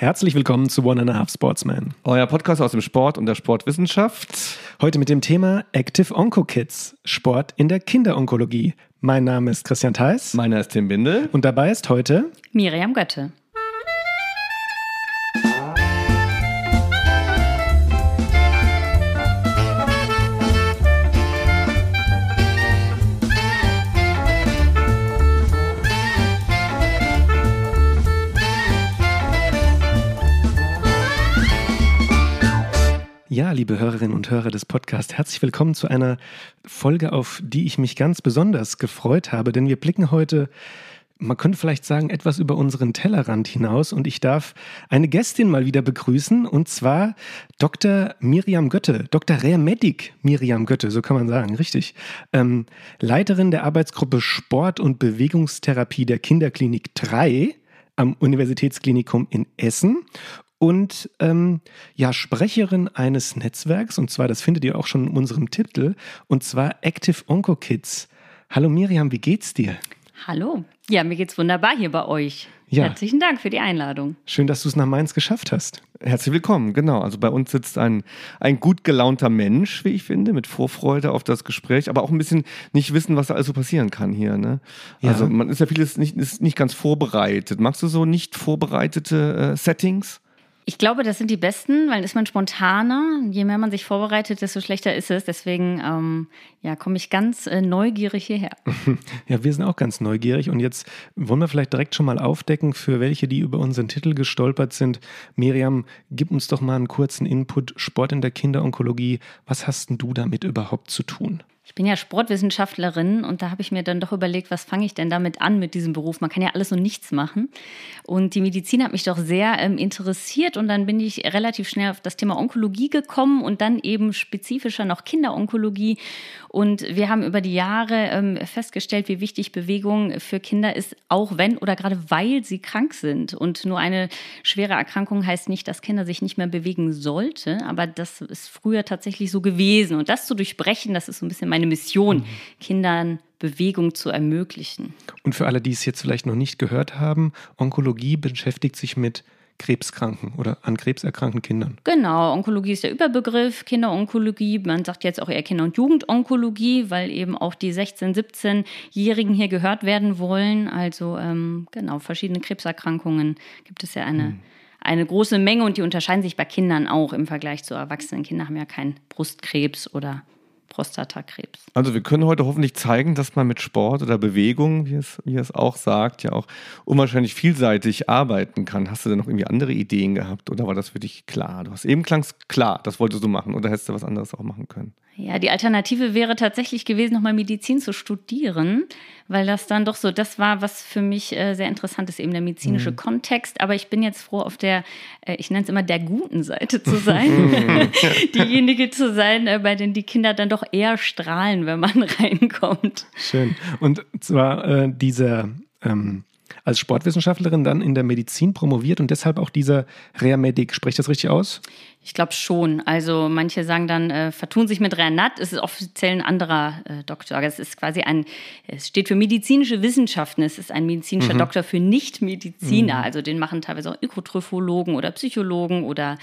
Herzlich willkommen zu One and a Half Sportsman. Euer Podcast aus dem Sport und der Sportwissenschaft. Heute mit dem Thema Active Onco Kids, Sport in der Kinderonkologie. Mein Name ist Christian Theis. Meiner ist Tim Bindel. Und dabei ist heute Miriam Götte. Liebe Hörerinnen und Hörer des Podcasts, herzlich willkommen zu einer Folge, auf die ich mich ganz besonders gefreut habe, denn wir blicken heute, man könnte vielleicht sagen, etwas über unseren Tellerrand hinaus und ich darf eine Gästin mal wieder begrüßen und zwar Dr. Miriam Götte, Dr. Rehrmedic Miriam Götte, so kann man sagen, richtig. Ähm, Leiterin der Arbeitsgruppe Sport- und Bewegungstherapie der Kinderklinik 3 am Universitätsklinikum in Essen und ähm, ja, Sprecherin eines Netzwerks, und zwar, das findet ihr auch schon in unserem Titel, und zwar Active Onco Kids. Hallo Miriam, wie geht's dir? Hallo. Ja, mir geht's wunderbar hier bei euch. Ja. Herzlichen Dank für die Einladung. Schön, dass du es nach Mainz geschafft hast. Herzlich willkommen, genau. Also bei uns sitzt ein, ein gut gelaunter Mensch, wie ich finde, mit Vorfreude auf das Gespräch, aber auch ein bisschen nicht wissen, was da alles so passieren kann hier. Ne? Ja. Also man ist ja vieles nicht, ist nicht ganz vorbereitet. Magst du so nicht vorbereitete äh, Settings? Ich glaube, das sind die besten, weil ist man spontaner. Je mehr man sich vorbereitet, desto schlechter ist es. Deswegen ähm, ja, komme ich ganz äh, neugierig hierher. Ja, wir sind auch ganz neugierig. Und jetzt wollen wir vielleicht direkt schon mal aufdecken, für welche, die über unseren Titel gestolpert sind. Miriam, gib uns doch mal einen kurzen Input. Sport in der Kinderonkologie. Was hast denn du damit überhaupt zu tun? Ich bin ja Sportwissenschaftlerin und da habe ich mir dann doch überlegt, was fange ich denn damit an mit diesem Beruf? Man kann ja alles und nichts machen. Und die Medizin hat mich doch sehr ähm, interessiert und dann bin ich relativ schnell auf das Thema Onkologie gekommen und dann eben spezifischer noch Kinderonkologie. Und wir haben über die Jahre ähm, festgestellt, wie wichtig Bewegung für Kinder ist, auch wenn oder gerade weil sie krank sind. Und nur eine schwere Erkrankung heißt nicht, dass Kinder sich nicht mehr bewegen sollten, aber das ist früher tatsächlich so gewesen. Und das zu durchbrechen, das ist so ein bisschen mein meine Mission, mhm. Kindern Bewegung zu ermöglichen. Und für alle, die es jetzt vielleicht noch nicht gehört haben, Onkologie beschäftigt sich mit Krebskranken oder an Krebs erkrankten Kindern. Genau, Onkologie ist der Überbegriff, Kinderonkologie. Man sagt jetzt auch eher Kinder- und Jugendonkologie, weil eben auch die 16-, 17-Jährigen hier gehört werden wollen. Also ähm, genau, verschiedene Krebserkrankungen gibt es ja eine. Hm eine große Menge und die unterscheiden sich bei Kindern auch im Vergleich zu Erwachsenen. Kinder haben ja keinen Brustkrebs oder Prostatakrebs. Also wir können heute hoffentlich zeigen, dass man mit Sport oder Bewegung, wie es, wie es auch sagt, ja auch unwahrscheinlich vielseitig arbeiten kann. Hast du denn noch irgendwie andere Ideen gehabt oder war das für dich klar? Du hast eben klang's klar, das wolltest du machen oder hättest du was anderes auch machen können? Ja, die Alternative wäre tatsächlich gewesen, nochmal Medizin zu studieren, weil das dann doch so, das war, was für mich äh, sehr interessant ist, eben der medizinische mhm. Kontext. Aber ich bin jetzt froh, auf der, äh, ich nenne es immer der guten Seite zu sein, diejenige zu sein, äh, bei denen die Kinder dann doch eher strahlen, wenn man reinkommt. Schön. Und zwar äh, dieser ähm, als Sportwissenschaftlerin dann in der Medizin promoviert und deshalb auch dieser Rehrmedic. Spricht das richtig aus? Ich glaube schon. Also manche sagen dann, äh, vertun sich mit Renat. Es ist offiziell ein anderer äh, Doktor. Es ist quasi ein, es steht für medizinische Wissenschaften. Es ist ein medizinischer mhm. Doktor für Nichtmediziner. Mhm. Also den machen teilweise auch Ökotrophologen oder Psychologen oder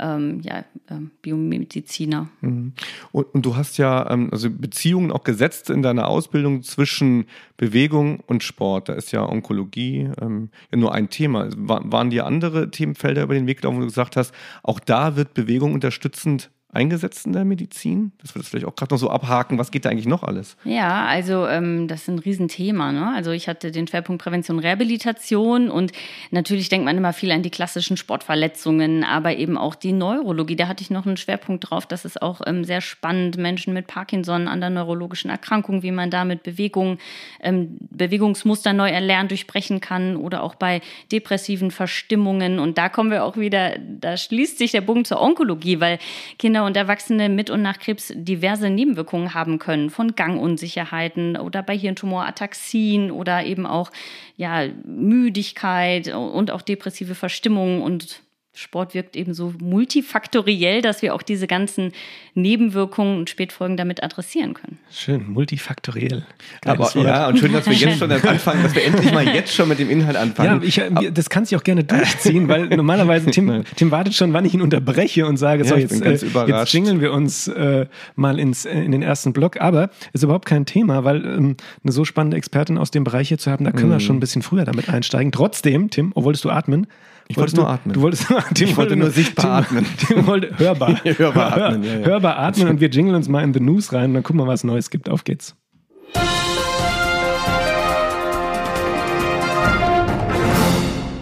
ähm, ja, ähm, Biomediziner. Mhm. Und, und, du hast ja ähm, also Beziehungen auch gesetzt in deiner Ausbildung zwischen Bewegung und Sport. Da ist ja Onkologie ähm, ja nur ein Thema. War, waren dir andere Themenfelder über den Weg gelaufen, wo du gesagt hast, auch da wird Bewegung unterstützend eingesetzt in der Medizin? Das wird vielleicht auch gerade noch so abhaken. Was geht da eigentlich noch alles? Ja, also ähm, das ist ein Riesenthema. Ne? Also ich hatte den Schwerpunkt Prävention Rehabilitation und natürlich denkt man immer viel an die klassischen Sportverletzungen, aber eben auch die Neurologie. Da hatte ich noch einen Schwerpunkt drauf. Das ist auch ähm, sehr spannend. Menschen mit Parkinson, anderen neurologischen Erkrankungen, wie man da mit Bewegung, ähm, Bewegungsmuster neu erlernt, durchbrechen kann oder auch bei depressiven Verstimmungen. Und da kommen wir auch wieder, da schließt sich der Bogen zur Onkologie, weil Kinder Kinder und Erwachsene mit und nach Krebs diverse Nebenwirkungen haben können, von Gangunsicherheiten oder bei Hirntumor Ataxien oder eben auch ja, Müdigkeit und auch depressive Verstimmungen und Sport wirkt eben so multifaktoriell, dass wir auch diese ganzen Nebenwirkungen und Spätfolgen damit adressieren können. Schön, multifaktoriell. Aber ja, und schön, dass wir jetzt schon anfangen, dass wir endlich mal jetzt schon mit dem Inhalt anfangen. Ja, ich, äh, das kann sich auch gerne durchziehen, weil normalerweise Tim, Tim wartet schon, wann ich ihn unterbreche und sage, Ja, so ich jetzt, äh, jetzt jingeln wir uns äh, mal ins, äh, in den ersten Block. Aber ist überhaupt kein Thema, weil ähm, eine so spannende Expertin aus dem Bereich hier zu haben, da können Mhm. wir schon ein bisschen früher damit einsteigen. Trotzdem, Tim, oh, wolltest du atmen? Ich wollte nur atmen. Du wolltest, Ich wollte nur sichtbar atmen. Tim wollte hörbar. Hörbar atmen, ja, ja. Hörbar atmen und wir jingeln uns mal in The News rein und dann gucken wir, was Neues gibt. Auf geht's.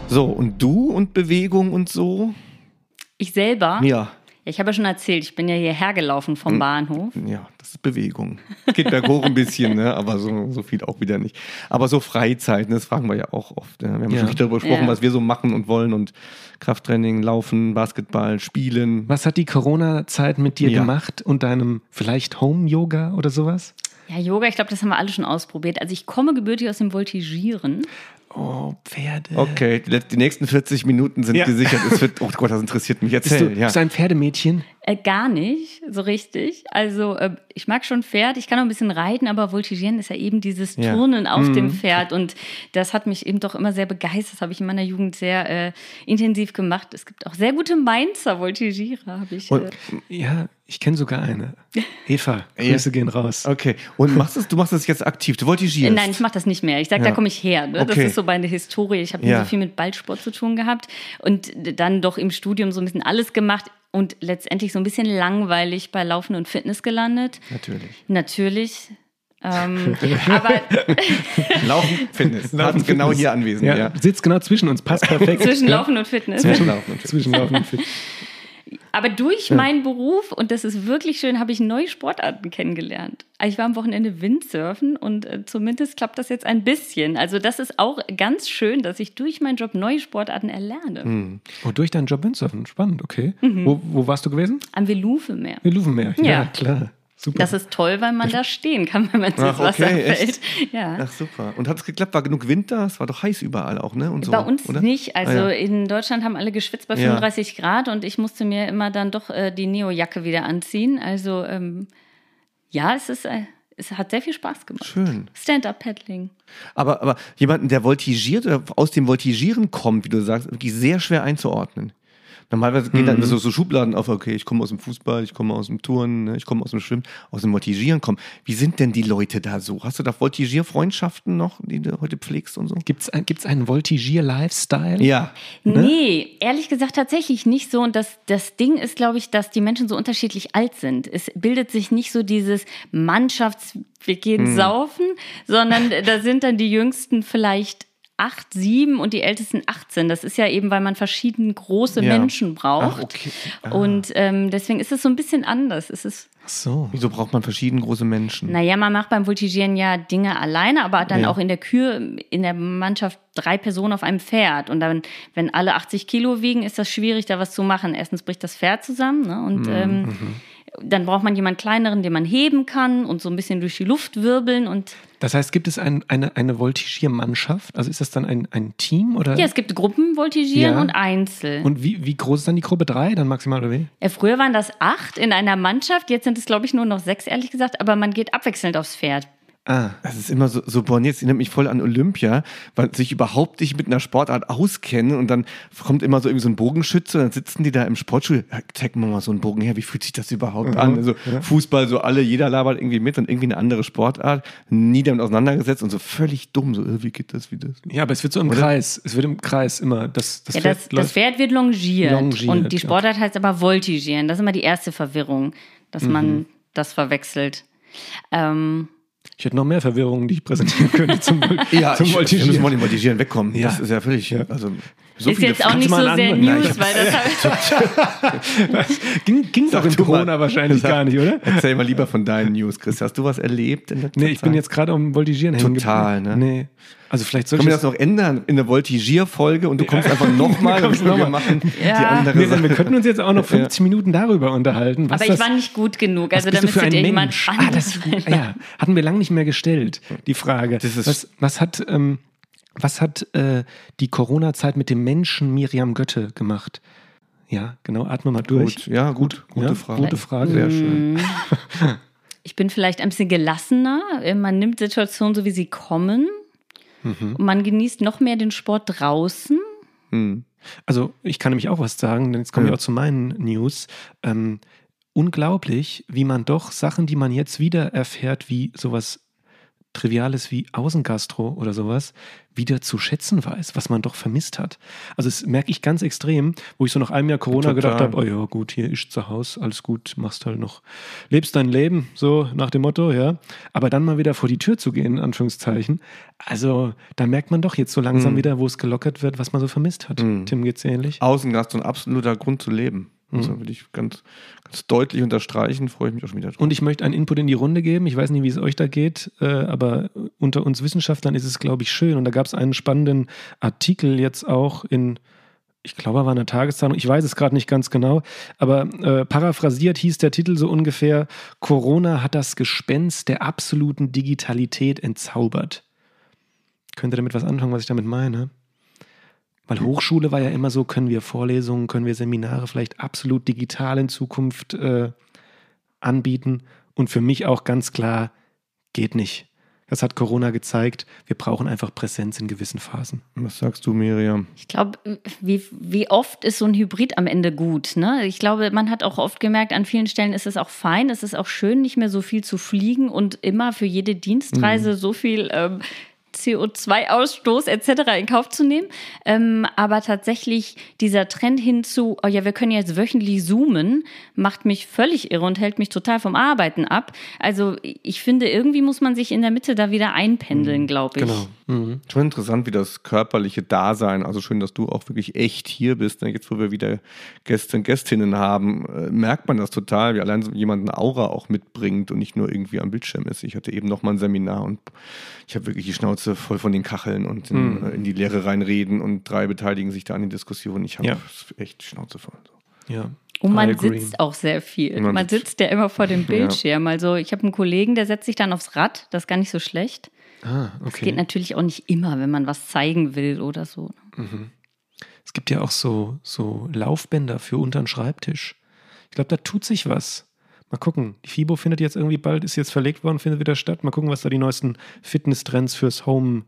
So, und du und Bewegung und so? Ich selber, Ja. Ja, ich habe ja schon erzählt, ich bin ja hierher gelaufen vom Bahnhof. Ja, das ist Bewegung. Geht berghoch ein bisschen, ne? aber so, so viel auch wieder nicht. Aber so Freizeit, ne? das fragen wir ja auch oft. Ne? Wir haben Ja. schon viel darüber gesprochen, Ja. was wir so machen und wollen und Krafttraining, Laufen, Basketball, Spielen. Was hat die Corona-Zeit mit dir Ja. gemacht und deinem vielleicht Home-Yoga oder sowas? Ja, Yoga, ich glaube, das haben wir alle schon ausprobiert. Also ich komme gebürtig aus dem Voltigieren. Oh, Pferde. Okay, die, nächsten 40 Minuten sind Ja. gesichert. Es wird, oh Gott, das interessiert mich. Bist du, Erzähl. ja. bist du ein Pferdemädchen? Äh, gar nicht, so richtig. Also äh, ich mag schon Pferd, ich kann auch ein bisschen reiten, aber Voltigieren ist ja eben dieses Ja. Turnen auf Mhm. dem Pferd und das hat mich eben doch immer sehr begeistert. Das habe ich in meiner Jugend sehr äh, intensiv gemacht. Es gibt auch sehr gute Mainzer Voltigierer, habe ich. Und- Äh, Ja, ich kenne sogar eine. Eva, Grüße gehen raus. Okay, und machst es, du machst es jetzt aktiv. Du voltigierst. Nein, ich mache das nicht mehr. Ich sage, Ja. da komme ich her. Ne? Das Okay. ist so meine Historie. Ich habe nie Ja. so viel mit Ballsport zu tun gehabt und dann doch im Studium so ein bisschen alles gemacht und letztendlich so ein bisschen langweilig bei Laufen und Fitness gelandet. Natürlich. Natürlich. Ähm, aber Laufen, Fitness. Laufen genau Fitness. hier anwesend. Ja, Ja. sitzt genau zwischen uns, passt perfekt. zwischen Ja. Laufen und Fitness. Zwischen Laufen und Fitness. Zwischen Laufen und Fitness. Aber durch meinen Beruf, und das ist wirklich schön, habe ich neue Sportarten kennengelernt. Ich war am Wochenende Windsurfen und äh, zumindest klappt das jetzt ein bisschen. Also das ist auch ganz schön, dass ich durch meinen Job neue Sportarten erlerne. Oh, durch deinen Job Windsurfen. Spannend, okay. Mhm. Wo, wo warst du gewesen? Am Veluwemeer. In Luvenmeer. Ja, Ja. klar. Super. Das ist toll, weil man da stehen kann, wenn man ins Ach, Wasser okay, fällt. Ja. Ach super. Und hat es geklappt? War genug Winter? Es war doch heiß überall auch, ne? Und so, Bei uns oder? nicht. Also Ah, ja. in Deutschland haben alle geschwitzt bei Ja. 35 Grad und ich musste mir immer dann doch äh, die Neojacke wieder anziehen. Also ähm, ja, es ist, äh, es hat sehr viel Spaß gemacht. Schön. Stand-up-Paddling. Aber, aber jemanden, der voltigiert oder aus dem Voltigieren kommt, wie du sagst, wirklich sehr schwer einzuordnen. Normalerweise gehen Mhm. dann so, so Schubladen auf, okay, ich komme aus dem Fußball, ich komme aus dem Turnen, ne, ich komme aus dem Schwimmen, aus dem Voltigieren kommen. Wie sind denn die Leute da so? Hast du da Voltigierfreundschaften noch, die du heute pflegst und so? Gibt es ein, gibt's einen Voltigier-Lifestyle? Ja. Ne? Nee, ehrlich gesagt tatsächlich nicht so. Und das, das Ding ist, glaube ich, dass die Menschen so unterschiedlich alt sind. Es bildet sich nicht so dieses Mannschafts-, wir gehen Hm. saufen, sondern da sind dann die Jüngsten vielleicht acht, sieben und die Ältesten 18. Das ist ja eben, weil man verschieden große Ja. Menschen braucht. Ach, okay. Ah. Und ähm, deswegen ist es so ein bisschen anders. Es ist Ach so. Wieso braucht man verschieden große Menschen? naja, man macht beim Voltigieren ja Dinge alleine, aber dann Ja. auch in der Kür, in der Mannschaft drei Personen auf einem Pferd. Und dann, wenn alle 80 Kilo wiegen, ist das schwierig, da was zu machen. Erstens bricht das Pferd zusammen ne? und ähm, dann braucht man jemanden kleineren, den man heben kann und so ein bisschen durch die Luft wirbeln. Und Das heißt, gibt es ein, eine, eine Voltigiermannschaft? Also ist das dann ein, ein Team? Oder? ja, es gibt Gruppenvoltigieren Ja. und Einzel. Und wie, wie groß ist dann die Gruppe? Drei dann maximal oder wie? Äh, Früher waren das acht in einer Mannschaft, jetzt sind es, glaube ich, nur noch sechs, ehrlich gesagt, aber man geht abwechselnd aufs Pferd. Ah, Das ist immer so, so borniert, das erinnert mich voll an Olympia, weil sich überhaupt nicht mit einer Sportart auskennen und dann kommt immer so irgendwie so ein Bogenschütze und dann sitzen die da im Sportschuh, ja, zeig mir mal so einen Bogen her, wie fühlt sich das überhaupt an? Also Fußball, so alle, jeder labert irgendwie mit und irgendwie eine andere Sportart, nie damit auseinandergesetzt und so völlig dumm, so, äh, wie geht das, wie das? ja, aber es wird so im Kreis. Es wird im Kreis immer. Das, das Ja, Pferd das, das Pferd wird longiert. Longiert, und die ja. Sportart heißt aber Voltigieren. Das ist immer die erste Verwirrung, dass Mhm. man das verwechselt. Ähm, Ich hätte noch mehr Verwirrungen, die ich präsentieren könnte zum, Vol- zum ich, wir müssen Voltigieren. von dem Voltigieren wegkommen. Ja. Das ist ja völlig, also so ist jetzt auch nicht so sehr News, Nein, weil das ging ging doch in du mal. Corona wahrscheinlich Sag- gar nicht, oder? Erzähl mal lieber von deinen News, Chris. Hast du was erlebt in letzter Nee, ich bin Zeit? jetzt gerade um Voltigieren hängen Total, ne? Nee. Also vielleicht soll Können ich wir das noch ändern in der Voltigier-Folge und du kommst einfach nochmal und wir noch mal. machen Ja. die andere Nee, denn wir Sache. könnten uns jetzt auch noch 50 Minuten darüber unterhalten. Was aber ich das, war nicht gut genug. Also da ein ihr jemand? Ah, das, ja, hatten wir lange nicht mehr gestellt, die Frage. Das ist- was, was hat, ähm, was hat äh, die Corona-Zeit mit dem Menschen Miriam Götte gemacht? Ja, genau, atme mal durch. Gut, ja, gut, gute ja, Frage. Gute Frage. Sehr schön. Ich bin vielleicht ein bisschen gelassener. Man nimmt Situationen so, wie sie kommen. Mhm. Und man genießt noch mehr den Sport draußen. Hm. Also ich kann nämlich auch was sagen, denn jetzt kommen Ja. wir auch zu meinen News. Ähm, unglaublich, wie man doch Sachen, die man jetzt wieder erfährt, wie sowas Triviales wie Außengastro oder sowas, wieder zu schätzen weiß, was man doch vermisst hat. Also das merke ich ganz extrem, wo ich so nach einem Jahr Corona Total. gedacht habe, oh ja gut, hier ist zu Hause, alles gut, machst halt noch, lebst dein Leben, so nach dem Motto, ja. Aber dann mal wieder vor die Tür zu gehen, in Anführungszeichen, also da merkt man doch jetzt so langsam Mhm. wieder, wo es gelockert wird, was man so vermisst hat. Mhm. Tim geht's ähnlich? Außengast und absoluter Grund zu leben. Also würde ich ganz, ganz deutlich unterstreichen, freue ich mich auch schon wieder drauf. Und ich möchte einen Input in die Runde geben. Ich weiß nicht, wie es euch da geht, äh, aber unter uns Wissenschaftlern ist es, glaube ich, schön. Und da gab es einen spannenden Artikel jetzt auch in, ich glaube, er war in der Tageszeitung. Ich weiß es gerade nicht ganz genau, aber äh, paraphrasiert hieß der Titel so ungefähr: Corona hat das Gespenst der absoluten Digitalität entzaubert. Könnt ihr damit was anfangen, was ich damit meine? Weil Hochschule war ja immer so, können wir Vorlesungen, können wir Seminare vielleicht absolut digital in Zukunft äh, anbieten. Und für mich auch ganz klar, geht nicht. Das hat Corona gezeigt. Wir brauchen einfach Präsenz in gewissen Phasen. Was sagst du, Miriam? Ich glaube, wie, wie oft ist so ein Hybrid am Ende gut? Ne? Ich glaube, man hat auch oft gemerkt, an vielen Stellen ist es auch fein, es ist auch schön, nicht mehr so viel zu fliegen und immer für jede Dienstreise so viel ähm, CO2-Ausstoß etc. in Kauf zu nehmen. Ähm, aber tatsächlich dieser Trend hin zu, oh ja, wir können jetzt wöchentlich zoomen, macht mich völlig irre und hält mich total vom Arbeiten ab. Also ich finde, irgendwie muss man sich in der Mitte da wieder einpendeln, glaube ich. Genau. Mhm. Schon interessant, wie das körperliche Dasein, also schön, dass du auch wirklich echt hier bist. ne? Jetzt, wo wir wieder Gäste und Gästinnen haben, äh, merkt man das total, wie allein so jemand eine Aura auch mitbringt und nicht nur irgendwie am Bildschirm ist. Ich hatte eben noch mal ein Seminar und ich habe wirklich die Schnauze voll von den Kacheln und in, Mhm. in die Lehre reinreden und drei beteiligen sich da an den Diskussionen. Ich habe Ja. echt die Schnauze voll. So. Ja. Und man I agree. sitzt auch sehr viel. Man Man, sitzt- ja immer vor dem Bildschirm. Also ich habe einen Kollegen, der setzt sich dann aufs Rad. Das ist gar nicht so schlecht. Ah, Das okay. geht natürlich auch nicht immer, wenn man was zeigen will oder so. Es gibt ja auch so, so Laufbänder für unter den Schreibtisch. Ich glaube, da tut sich was. Mal gucken. Die FIBO findet jetzt irgendwie bald, ist jetzt verlegt worden, findet wieder statt. Mal gucken, was da die neuesten Fitnesstrends fürs Home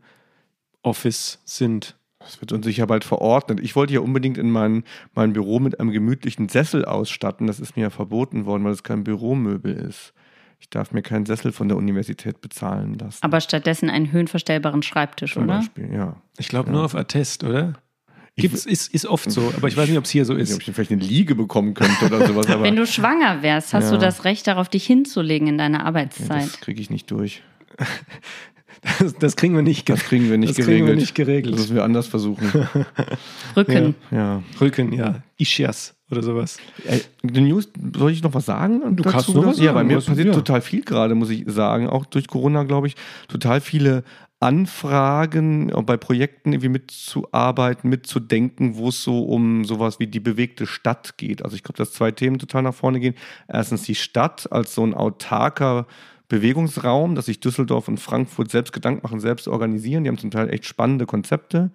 Office sind. Das wird uns sicher bald verordnet. Ich wollte ja unbedingt in mein, mein Büro mit einem gemütlichen Sessel ausstatten. Das ist mir ja verboten worden, weil es kein Büromöbel ist. Ich darf mir keinen Sessel von der Universität bezahlen lassen. Aber stattdessen einen höhenverstellbaren Schreibtisch, Zum oder? Beispiel, ja. Ich glaube Ja. nur auf Attest, oder? Ich- Gibt's, ist, ist oft so, aber ich weiß nicht, ob es hier so Ich weiß nicht, ob ist. ich vielleicht eine Liege bekommen könnte oder sowas, aber Wenn du schwanger wärst, hast Ja. du das Recht darauf, dich hinzulegen in deiner ja, Arbeitszeit. das kriege ich nicht durch. Das, das kriegen wir nicht, Das kriegen wir nicht das geregelt. Kriegen wir nicht geregelt. Das müssen wir anders versuchen. Rücken. ja. Rücken, ja. Ischias oder sowas. Die News, soll ich noch was sagen? Du dazu, kannst noch was Ja, bei sagen, mir passiert ja. total viel gerade, muss ich sagen. Auch durch Corona, glaube ich, total viele Anfragen, auch bei Projekten irgendwie mitzuarbeiten, mitzudenken, wo es so um sowas wie die bewegte Stadt geht. Also ich glaube, dass zwei Themen total nach vorne gehen. Erstens die Stadt als so ein autarker Bewegungsraum, dass sich Düsseldorf und Frankfurt selbst Gedanken machen, selbst organisieren. Die haben zum Teil echt spannende Konzepte.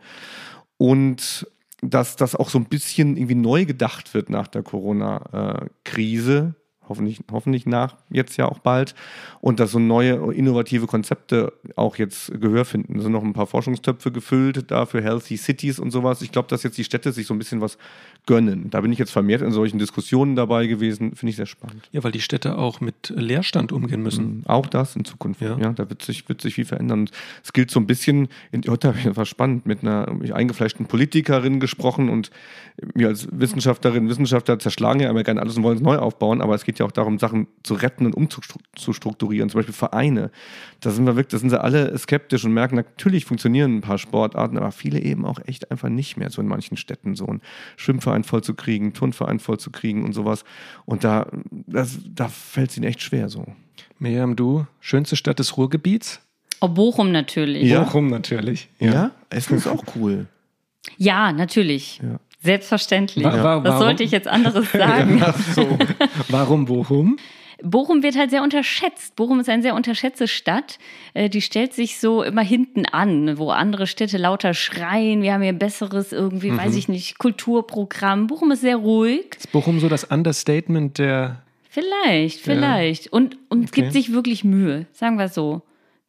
Und dass das auch so ein bisschen irgendwie neu gedacht wird nach der Corona-Krise. Hoffentlich, hoffentlich nach jetzt ja auch bald. Und dass so neue innovative Konzepte auch jetzt Gehör finden. Es sind noch ein paar Forschungstöpfe gefüllt da für Healthy Cities und sowas. Ich glaube, dass jetzt die Städte sich so ein bisschen was gönnen. Da bin ich jetzt vermehrt in solchen Diskussionen dabei gewesen. Finde ich sehr spannend. Ja, weil die Städte auch mit Leerstand umgehen müssen. Mhm. Auch das in Zukunft. Ja. Ja, da wird sich, wird sich viel verändern. Und es gilt so ein bisschen, in, heute habe ich was spannend, mit einer eingefleischten Politikerin gesprochen und wir als Wissenschaftlerinnen, Wissenschaftler zerschlagen ja immer gerne alles und wollen es neu aufbauen, aber es geht ja auch darum, Sachen zu retten und umzustrukturieren, zum Beispiel Vereine. Da sind wir wirklich, da sind sie alle skeptisch und merken, natürlich funktionieren ein paar Sportarten, aber viele eben auch echt einfach nicht mehr so in manchen Städten so einen Schwimmverein voll zu kriegen, Turnverein voll zu kriegen und sowas. Und da, das, da fällt es ihnen echt schwer so. Miriam, du, schönste Stadt des Ruhrgebiets? Oh, Bochum natürlich. Ja. Bochum natürlich. Ja, Essen ist auch cool. Ja, natürlich. Ja. Selbstverständlich. Wa- wa- Was warum? sollte ich jetzt anderes sagen? Ach so. Warum Bochum? Bochum wird halt sehr unterschätzt. Bochum ist eine sehr unterschätzte Stadt. Äh, die stellt sich so immer hinten an, wo andere Städte lauter schreien. Wir haben hier besseres irgendwie, mhm. weiß ich nicht, Kulturprogramm. Bochum ist sehr ruhig. Ist Bochum so das Understatement der. Vielleicht, vielleicht. Und, und okay. gibt sich wirklich Mühe, sagen wir so.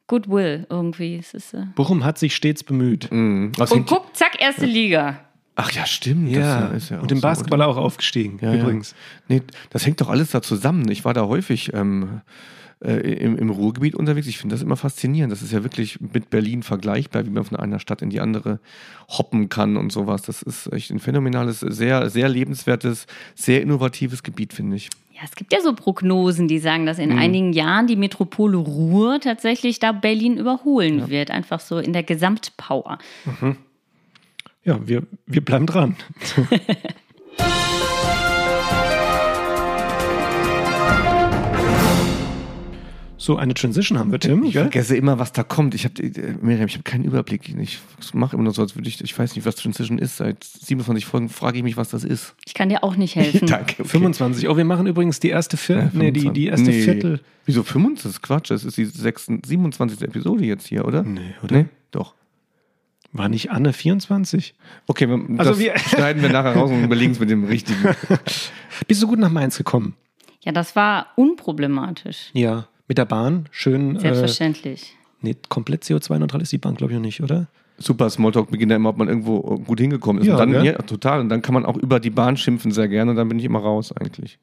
Goodwill irgendwie. Es ist, äh Bochum hat sich stets bemüht. Mhm. Und guck, zack, erste Liga. Ach ja, stimmt. Ja, ja, ja und im Basketball so, auch aufgestiegen, ja, übrigens. Nee, das hängt doch alles da zusammen. Ich war da häufig ähm, äh, im, im Ruhrgebiet unterwegs. Ich finde das immer faszinierend. Das ist ja wirklich mit Berlin vergleichbar, wie man von einer Stadt in die andere hoppen kann und sowas. Das ist echt ein phänomenales, sehr, sehr lebenswertes, sehr innovatives Gebiet, finde ich. Ja, es gibt ja so Prognosen, die sagen, dass in mhm. einigen Jahren die Metropole Ruhr tatsächlich da Berlin überholen ja. wird. Einfach so in der Gesamtpower. Mhm. Ja, wir, wir bleiben dran. So, eine Transition haben wir, Tim. Ich vergesse immer, was da kommt. Ich habe, äh, Miriam, ich habe keinen Überblick. Ich mache immer nur so, als würde ich, ich weiß nicht, was Transition ist. Seit 27 Folgen frage ich mich, was das ist. Ich kann dir auch nicht helfen. Danke. Okay. 25. Oh, wir machen übrigens die erste Viertel. Ja, nee, die, die erste nee. Viertel. Wieso 25? Das ist Quatsch. Das ist die 26, 27. Episode jetzt hier, oder? Nee, oder? Nee, doch. War nicht Anne 24? Okay, das also wir schneiden wir nachher raus und überlegen es mit dem richtigen. Bist du gut nach Mainz gekommen? Ja, das war unproblematisch. Ja, mit der Bahn, schön. Äh, Selbstverständlich. Äh, nee, komplett CO2-neutral ist die Bahn, glaube ich, noch nicht, oder? Super, Smalltalk beginnt ja immer, ob man irgendwo gut hingekommen ist. Ja, und dann, ja, total. Und dann kann man auch über die Bahn schimpfen sehr gerne und dann bin ich immer raus eigentlich.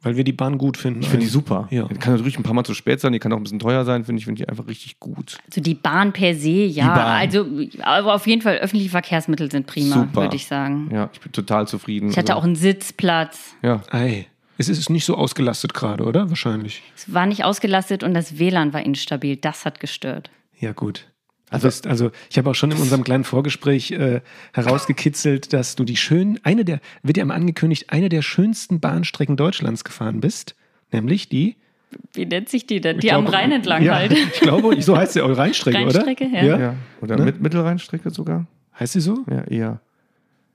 Weil wir die Bahn gut finden. Ich finde die super. Ja. Die kann natürlich ein paar Mal zu spät sein, die kann auch ein bisschen teuer sein, finde ich, finde die einfach richtig gut. Also die Bahn per se, ja. Also aber auf jeden Fall öffentliche Verkehrsmittel sind prima, würde ich sagen. Ja, ich bin total zufrieden. Ich hatte also. auch einen Sitzplatz. Ja. Ei. Es ist nicht so ausgelastet gerade, oder? Wahrscheinlich. Es war nicht ausgelastet und das WLAN war instabil. Das hat gestört. Ja, gut. Also, bist, also ich habe auch schon in unserem kleinen Vorgespräch äh, herausgekitzelt, dass du die schön, eine der, wird ja immer angekündigt, eine der schönsten Bahnstrecken Deutschlands gefahren bist, nämlich die. Wie nennt sich die denn? Die glaube, am Rhein entlang ja, halt. Ich glaube, so heißt sie auch Rheinstrecke, Rheinstrecke oder? Ja. ja. Oder ne? Mittelrheinstrecke sogar. Heißt sie so? Ja, eher.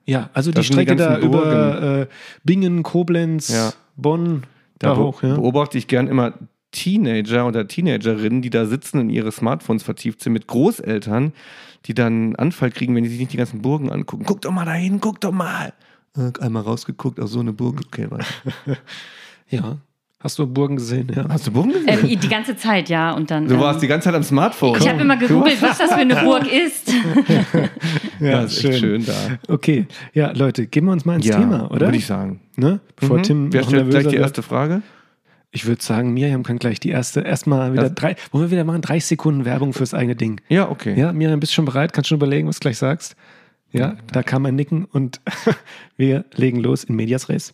Ja, also das die Strecke die da Burgen. über äh, Bingen, Koblenz, ja. Bonn, da, da hoch. Ja. Beobachte ich gern immer Teenager oder Teenagerinnen, die da sitzen und ihre Smartphones vertieft sind, mit Großeltern, die dann einen Anfall kriegen, wenn die sich nicht die ganzen Burgen angucken. Guck doch mal dahin, guck doch mal. Einmal rausgeguckt, ach so eine Burg, okay, weiter. ja, Hast du Burgen gesehen? Ja. Hast du Burgen gesehen? Ähm, die ganze Zeit, ja. Und dann, du warst ähm, die ganze Zeit am Smartphone. Ich habe immer gegoogelt, was das für eine Burg ist. ja, ja ist schön. schön da. Okay, ja, Leute, gehen wir uns mal ins ja, Thema, oder? Würde ich sagen. Ne? Bevor mhm. Tim Wer stellt gleich die erste Frage? Ich würde sagen, Miriam kann gleich die erste, erstmal wieder das drei, wollen wir wieder machen, 30 Sekunden Werbung fürs eigene Ding. Ja, okay. Ja, Miriam, bist du schon bereit? Kannst du schon überlegen, was du gleich sagst? Ja, ja da kam ein Nicken und wir legen los in Medias Res.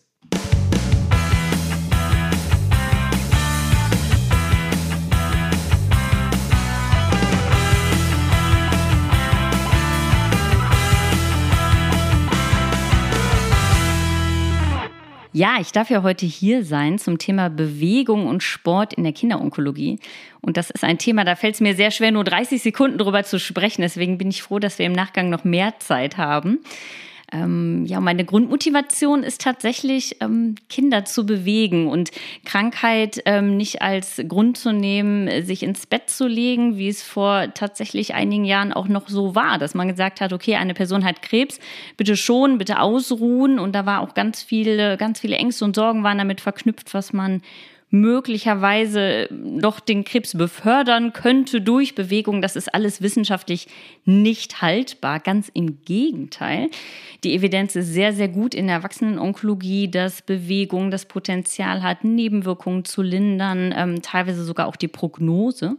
Ja, ich darf ja heute hier sein zum Thema Bewegung und Sport in der Kinderonkologie. Und das ist ein Thema, da fällt es mir sehr schwer, nur 30 Sekunden drüber zu sprechen. Deswegen bin ich froh, dass wir im Nachgang noch mehr Zeit haben. Ähm, ja, meine Grundmotivation ist tatsächlich, ähm, Kinder zu bewegen und Krankheit ähm, nicht als Grund zu nehmen, sich ins Bett zu legen, wie es vor tatsächlich einigen Jahren auch noch so war, dass man gesagt hat, okay, eine Person hat Krebs, bitte schon, bitte ausruhen. Und da war auch ganz viele, ganz viele Ängste und Sorgen waren damit verknüpft, was man möglicherweise noch den Krebs befördern könnte durch Bewegung. Das ist alles wissenschaftlich nicht haltbar. Ganz im Gegenteil. Die Evidenz ist sehr, sehr gut in der Erwachsenenonkologie, dass Bewegung das Potenzial hat, Nebenwirkungen zu lindern, ähm, teilweise sogar auch die Prognose.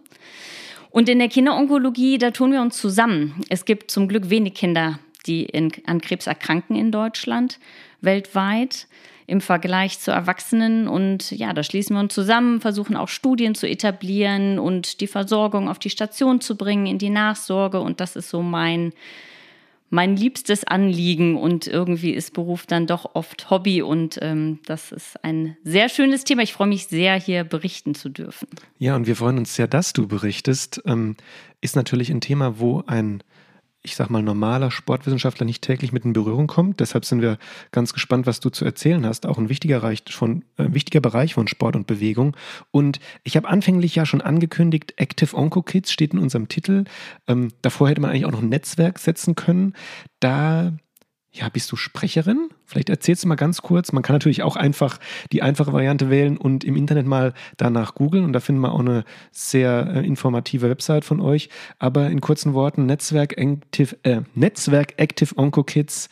Und in der Kinderonkologie, da tun wir uns zusammen. Es gibt zum Glück wenig Kinder, die in, an Krebs erkranken in Deutschland, weltweit im Vergleich zu Erwachsenen. Und ja, da schließen wir uns zusammen, versuchen auch Studien zu etablieren und die Versorgung auf die Station zu bringen, in die Nachsorge. Und das ist so mein, mein liebstes Anliegen. Und irgendwie ist Beruf dann doch oft Hobby. Und ähm, das ist ein sehr schönes Thema. Ich freue mich sehr, hier berichten zu dürfen. Ja, und wir freuen uns sehr, dass du berichtest. Ähm, ist natürlich ein Thema, wo ein ich sag mal, normaler Sportwissenschaftler nicht täglich mit in Berührung kommt. Deshalb sind wir ganz gespannt, was du zu erzählen hast. Auch ein wichtiger, Bereich von, äh, wichtiger Bereich von Sport und Bewegung. Und ich habe anfänglich ja schon angekündigt, Active Onco Kids steht in unserem Titel. Ähm, davor hätte man eigentlich auch noch ein Netzwerk setzen können. Da ja, bist du Sprecherin? Vielleicht erzählst du mal ganz kurz. Man kann natürlich auch einfach die einfache Variante wählen und im Internet mal danach googeln. Und da finden wir auch eine sehr äh, informative Website von euch. Aber in kurzen Worten, Netzwerk Active, äh, Netzwerk Active Onco Kids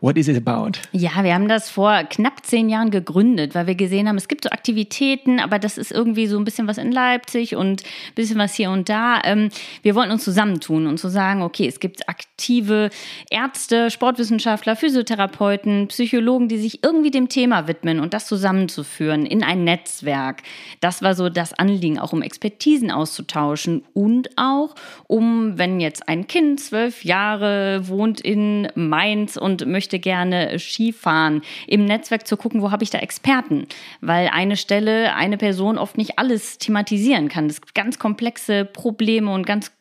What is it about? Ja, wir haben das vor knapp zehn Jahren gegründet, weil wir gesehen haben, es gibt so Aktivitäten, aber das ist irgendwie so ein bisschen was in Leipzig und ein bisschen was hier und da. Ähm, wir wollten uns zusammentun und zu so sagen, okay, es gibt aktive Ärzte, Sportwissenschaftler, Physiotherapeuten, Psychologen, die sich irgendwie dem Thema widmen und das zusammenzuführen in ein Netzwerk. Das war so das Anliegen, auch um Expertisen auszutauschen und auch um, wenn jetzt ein Kind zwölf Jahre wohnt in Mainz und möchte möchte gerne Skifahren, im Netzwerk zu gucken, wo habe ich da Experten, weil eine Stelle, eine Person oft nicht alles thematisieren kann. Das gibt ganz komplexe Probleme und ganz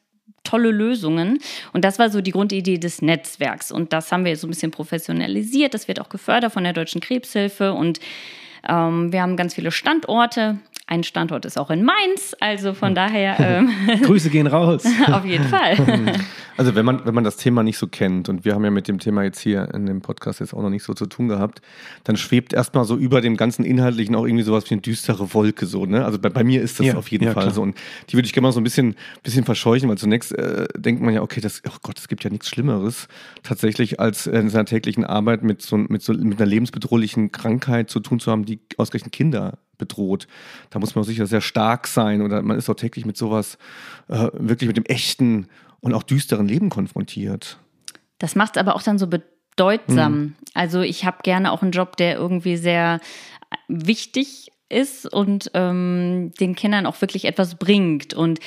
tolle Lösungen. Und das war so die Grundidee des Netzwerks. Und das haben wir so ein bisschen professionalisiert. Das wird auch gefördert von der Deutschen Krebshilfe. Und ähm, wir haben ganz viele Standorte. Ein Standort ist auch in Mainz, also von daher. Ähm, Grüße gehen raus. auf jeden Fall. Also wenn man, wenn man das Thema nicht so kennt, und wir haben ja mit dem Thema jetzt hier in dem Podcast jetzt auch noch nicht so zu tun gehabt, dann schwebt erstmal so über dem ganzen Inhaltlichen auch irgendwie sowas wie eine düstere Wolke so, ne? Also bei, bei mir ist das ja, auf jeden ja, Fall klar. so. Und die würde ich gerne mal so ein bisschen, bisschen verscheuchen, weil zunächst äh, denkt man ja, okay, das, oh Gott, es gibt ja nichts Schlimmeres tatsächlich, als in seiner täglichen Arbeit mit so, mit so mit einer lebensbedrohlichen Krankheit zu tun zu haben, die ausgerechnet Kinder bedroht. Da muss man sicher sehr stark sein oder man ist auch täglich mit sowas, äh, wirklich mit dem echten und auch düsteren Leben konfrontiert. Das macht es aber auch dann so bedeutsam. Mhm. Also ich habe gerne auch einen Job, der irgendwie sehr wichtig ist und ähm, den Kindern auch wirklich etwas bringt. Und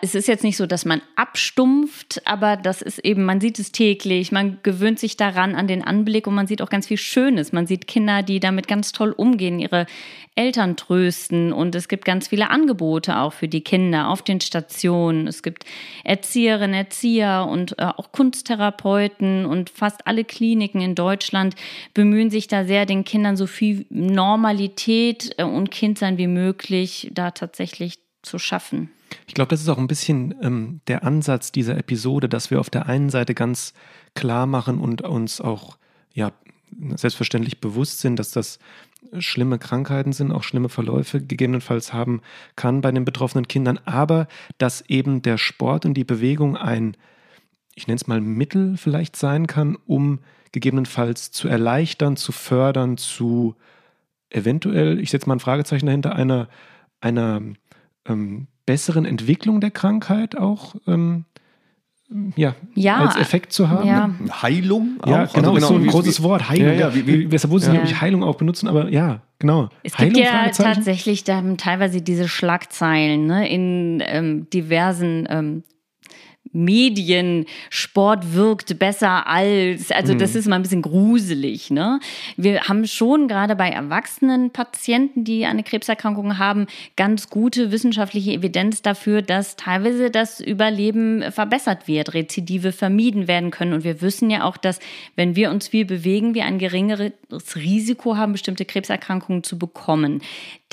es ist jetzt nicht so, dass man abstumpft, aber das ist eben, man sieht es täglich, man gewöhnt sich daran an den Anblick und man sieht auch ganz viel Schönes. Man sieht Kinder, die damit ganz toll umgehen, ihre Eltern trösten und es gibt ganz viele Angebote auch für die Kinder auf den Stationen. Es gibt Erzieherinnen, Erzieher und äh, auch Kunsttherapeuten und fast alle Kliniken in Deutschland bemühen sich da sehr, den Kindern so viel Normalität äh, und Kindsein wie möglich da tatsächlich zu schaffen. Ich glaube, das ist auch ein bisschen ähm, der Ansatz dieser Episode, dass wir auf der einen Seite ganz klar machen und uns auch ja selbstverständlich bewusst sind, dass das schlimme Krankheiten sind, auch schlimme Verläufe gegebenenfalls haben kann bei den betroffenen Kindern, aber dass eben der Sport und die Bewegung ein, ich nenne es mal Mittel vielleicht sein kann, um gegebenenfalls zu erleichtern, zu fördern, zu eventuell, ich setze mal ein Fragezeichen dahinter, einer, einer ähm, besseren Entwicklung der Krankheit auch ähm, ja, ja, als Effekt zu haben. Ja. Heilung auch? Ja, genau, also genau, ist so ein großes Wort, Heilung. Ja, ja, wie, wie, deshalb wusste ich nicht, ob ich Heilung auch benutzen, aber ja, genau. Es Heilung, gibt ja tatsächlich dann teilweise diese Schlagzeilen ne, in ähm, diversen ähm, Medien, Sport wirkt besser als, also das mhm. ist mal ein bisschen gruselig. Ne? Wir haben schon gerade bei erwachsenen Patienten, die eine Krebserkrankung haben, ganz gute wissenschaftliche Evidenz dafür, dass teilweise das Überleben verbessert wird, Rezidive vermieden werden können. Und wir wissen ja auch, dass wenn wir uns viel bewegen, wir ein geringeres Risiko haben, bestimmte Krebserkrankungen zu bekommen.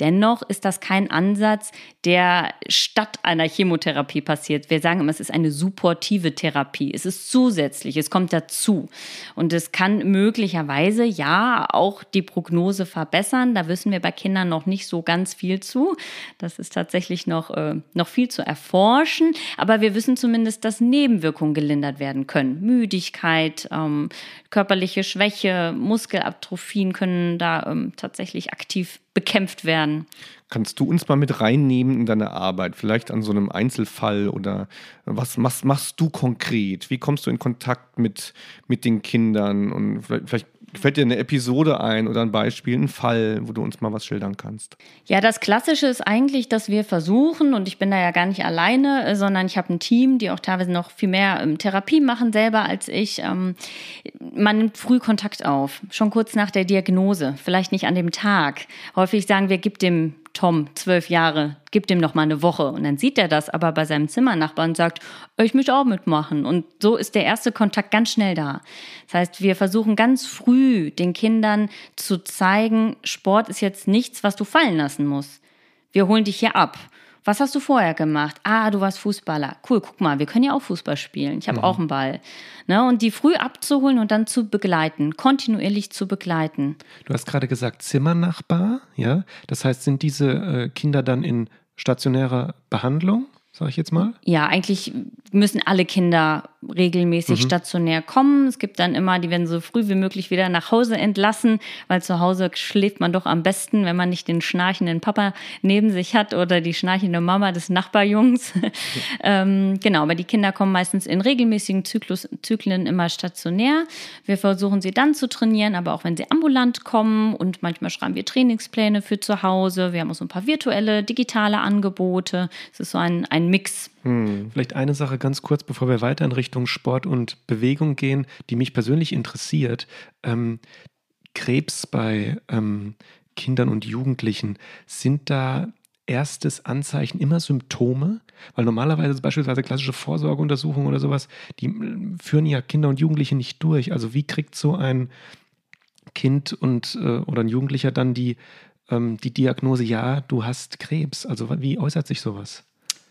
Dennoch ist das kein Ansatz, der statt einer Chemotherapie passiert. Wir sagen immer, es ist eine supportive Therapie. Es ist zusätzlich, es kommt dazu. Und es kann möglicherweise ja auch die Prognose verbessern. Da wissen wir bei Kindern noch nicht so ganz viel zu. Das ist tatsächlich noch, äh, noch viel zu erforschen. Aber wir wissen zumindest, dass Nebenwirkungen gelindert werden können. Müdigkeit, ähm, körperliche Schwäche, Muskelatrophien können da ähm, tatsächlich aktiv bekämpft werden. Kannst du uns mal mit reinnehmen in deine Arbeit? Vielleicht an so einem Einzelfall oder was machst, machst du konkret? Wie kommst du in Kontakt mit, mit den Kindern? Und vielleicht, vielleicht fällt dir eine Episode ein oder ein Beispiel, ein Fall, wo du uns mal was schildern kannst? Ja, das Klassische ist eigentlich, dass wir versuchen, und ich bin da ja gar nicht alleine, äh, sondern ich habe ein Team, die auch teilweise noch viel mehr ähm, Therapie machen selber als ich. Ähm, man nimmt früh Kontakt auf, schon kurz nach der Diagnose, vielleicht nicht an dem Tag. Häufig sagen wir, gib dem Tom, zwölf Jahre, gib dem noch mal eine Woche. Und dann sieht er das aber bei seinem Zimmernachbarn und sagt, ich möchte auch mitmachen. Und so ist der erste Kontakt ganz schnell da. Das heißt, wir versuchen ganz früh den Kindern zu zeigen, Sport ist jetzt nichts, was du fallen lassen musst. Wir holen dich hier ab. Was hast du vorher gemacht? Ah, du warst Fußballer. Cool, guck mal, wir können ja auch Fußball spielen. Ich habe mhm. auch einen Ball. Ne, und die früh abzuholen und dann zu begleiten, kontinuierlich zu begleiten. Du hast gerade gesagt, Zimmernachbar, ja. Das heißt, sind diese äh, Kinder dann in stationärer Behandlung? Sage ich jetzt mal? Ja, eigentlich müssen alle Kinder regelmäßig mhm. stationär kommen. Es gibt dann immer, die werden so früh wie möglich wieder nach Hause entlassen, weil zu Hause schläft man doch am besten, wenn man nicht den schnarchenden Papa neben sich hat oder die schnarchende Mama des Nachbarjungs. Ja. ähm, genau, aber die Kinder kommen meistens in regelmäßigen Zyklus, Zyklen immer stationär. Wir versuchen sie dann zu trainieren, aber auch wenn sie ambulant kommen und manchmal schreiben wir Trainingspläne für zu Hause. Wir haben auch so ein paar virtuelle, digitale Angebote. Es ist so ein, ein ein Mix. Hm. Vielleicht eine Sache ganz kurz, bevor wir weiter in Richtung Sport und Bewegung gehen, die mich persönlich interessiert. Ähm, Krebs bei ähm, Kindern und Jugendlichen, sind da erstes Anzeichen immer Symptome? Weil normalerweise beispielsweise klassische Vorsorgeuntersuchungen oder sowas, die äh, führen ja Kinder und Jugendliche nicht durch. Also wie kriegt so ein Kind und äh, oder ein Jugendlicher dann die, ähm, die Diagnose, ja, du hast Krebs? Also wie äußert sich sowas?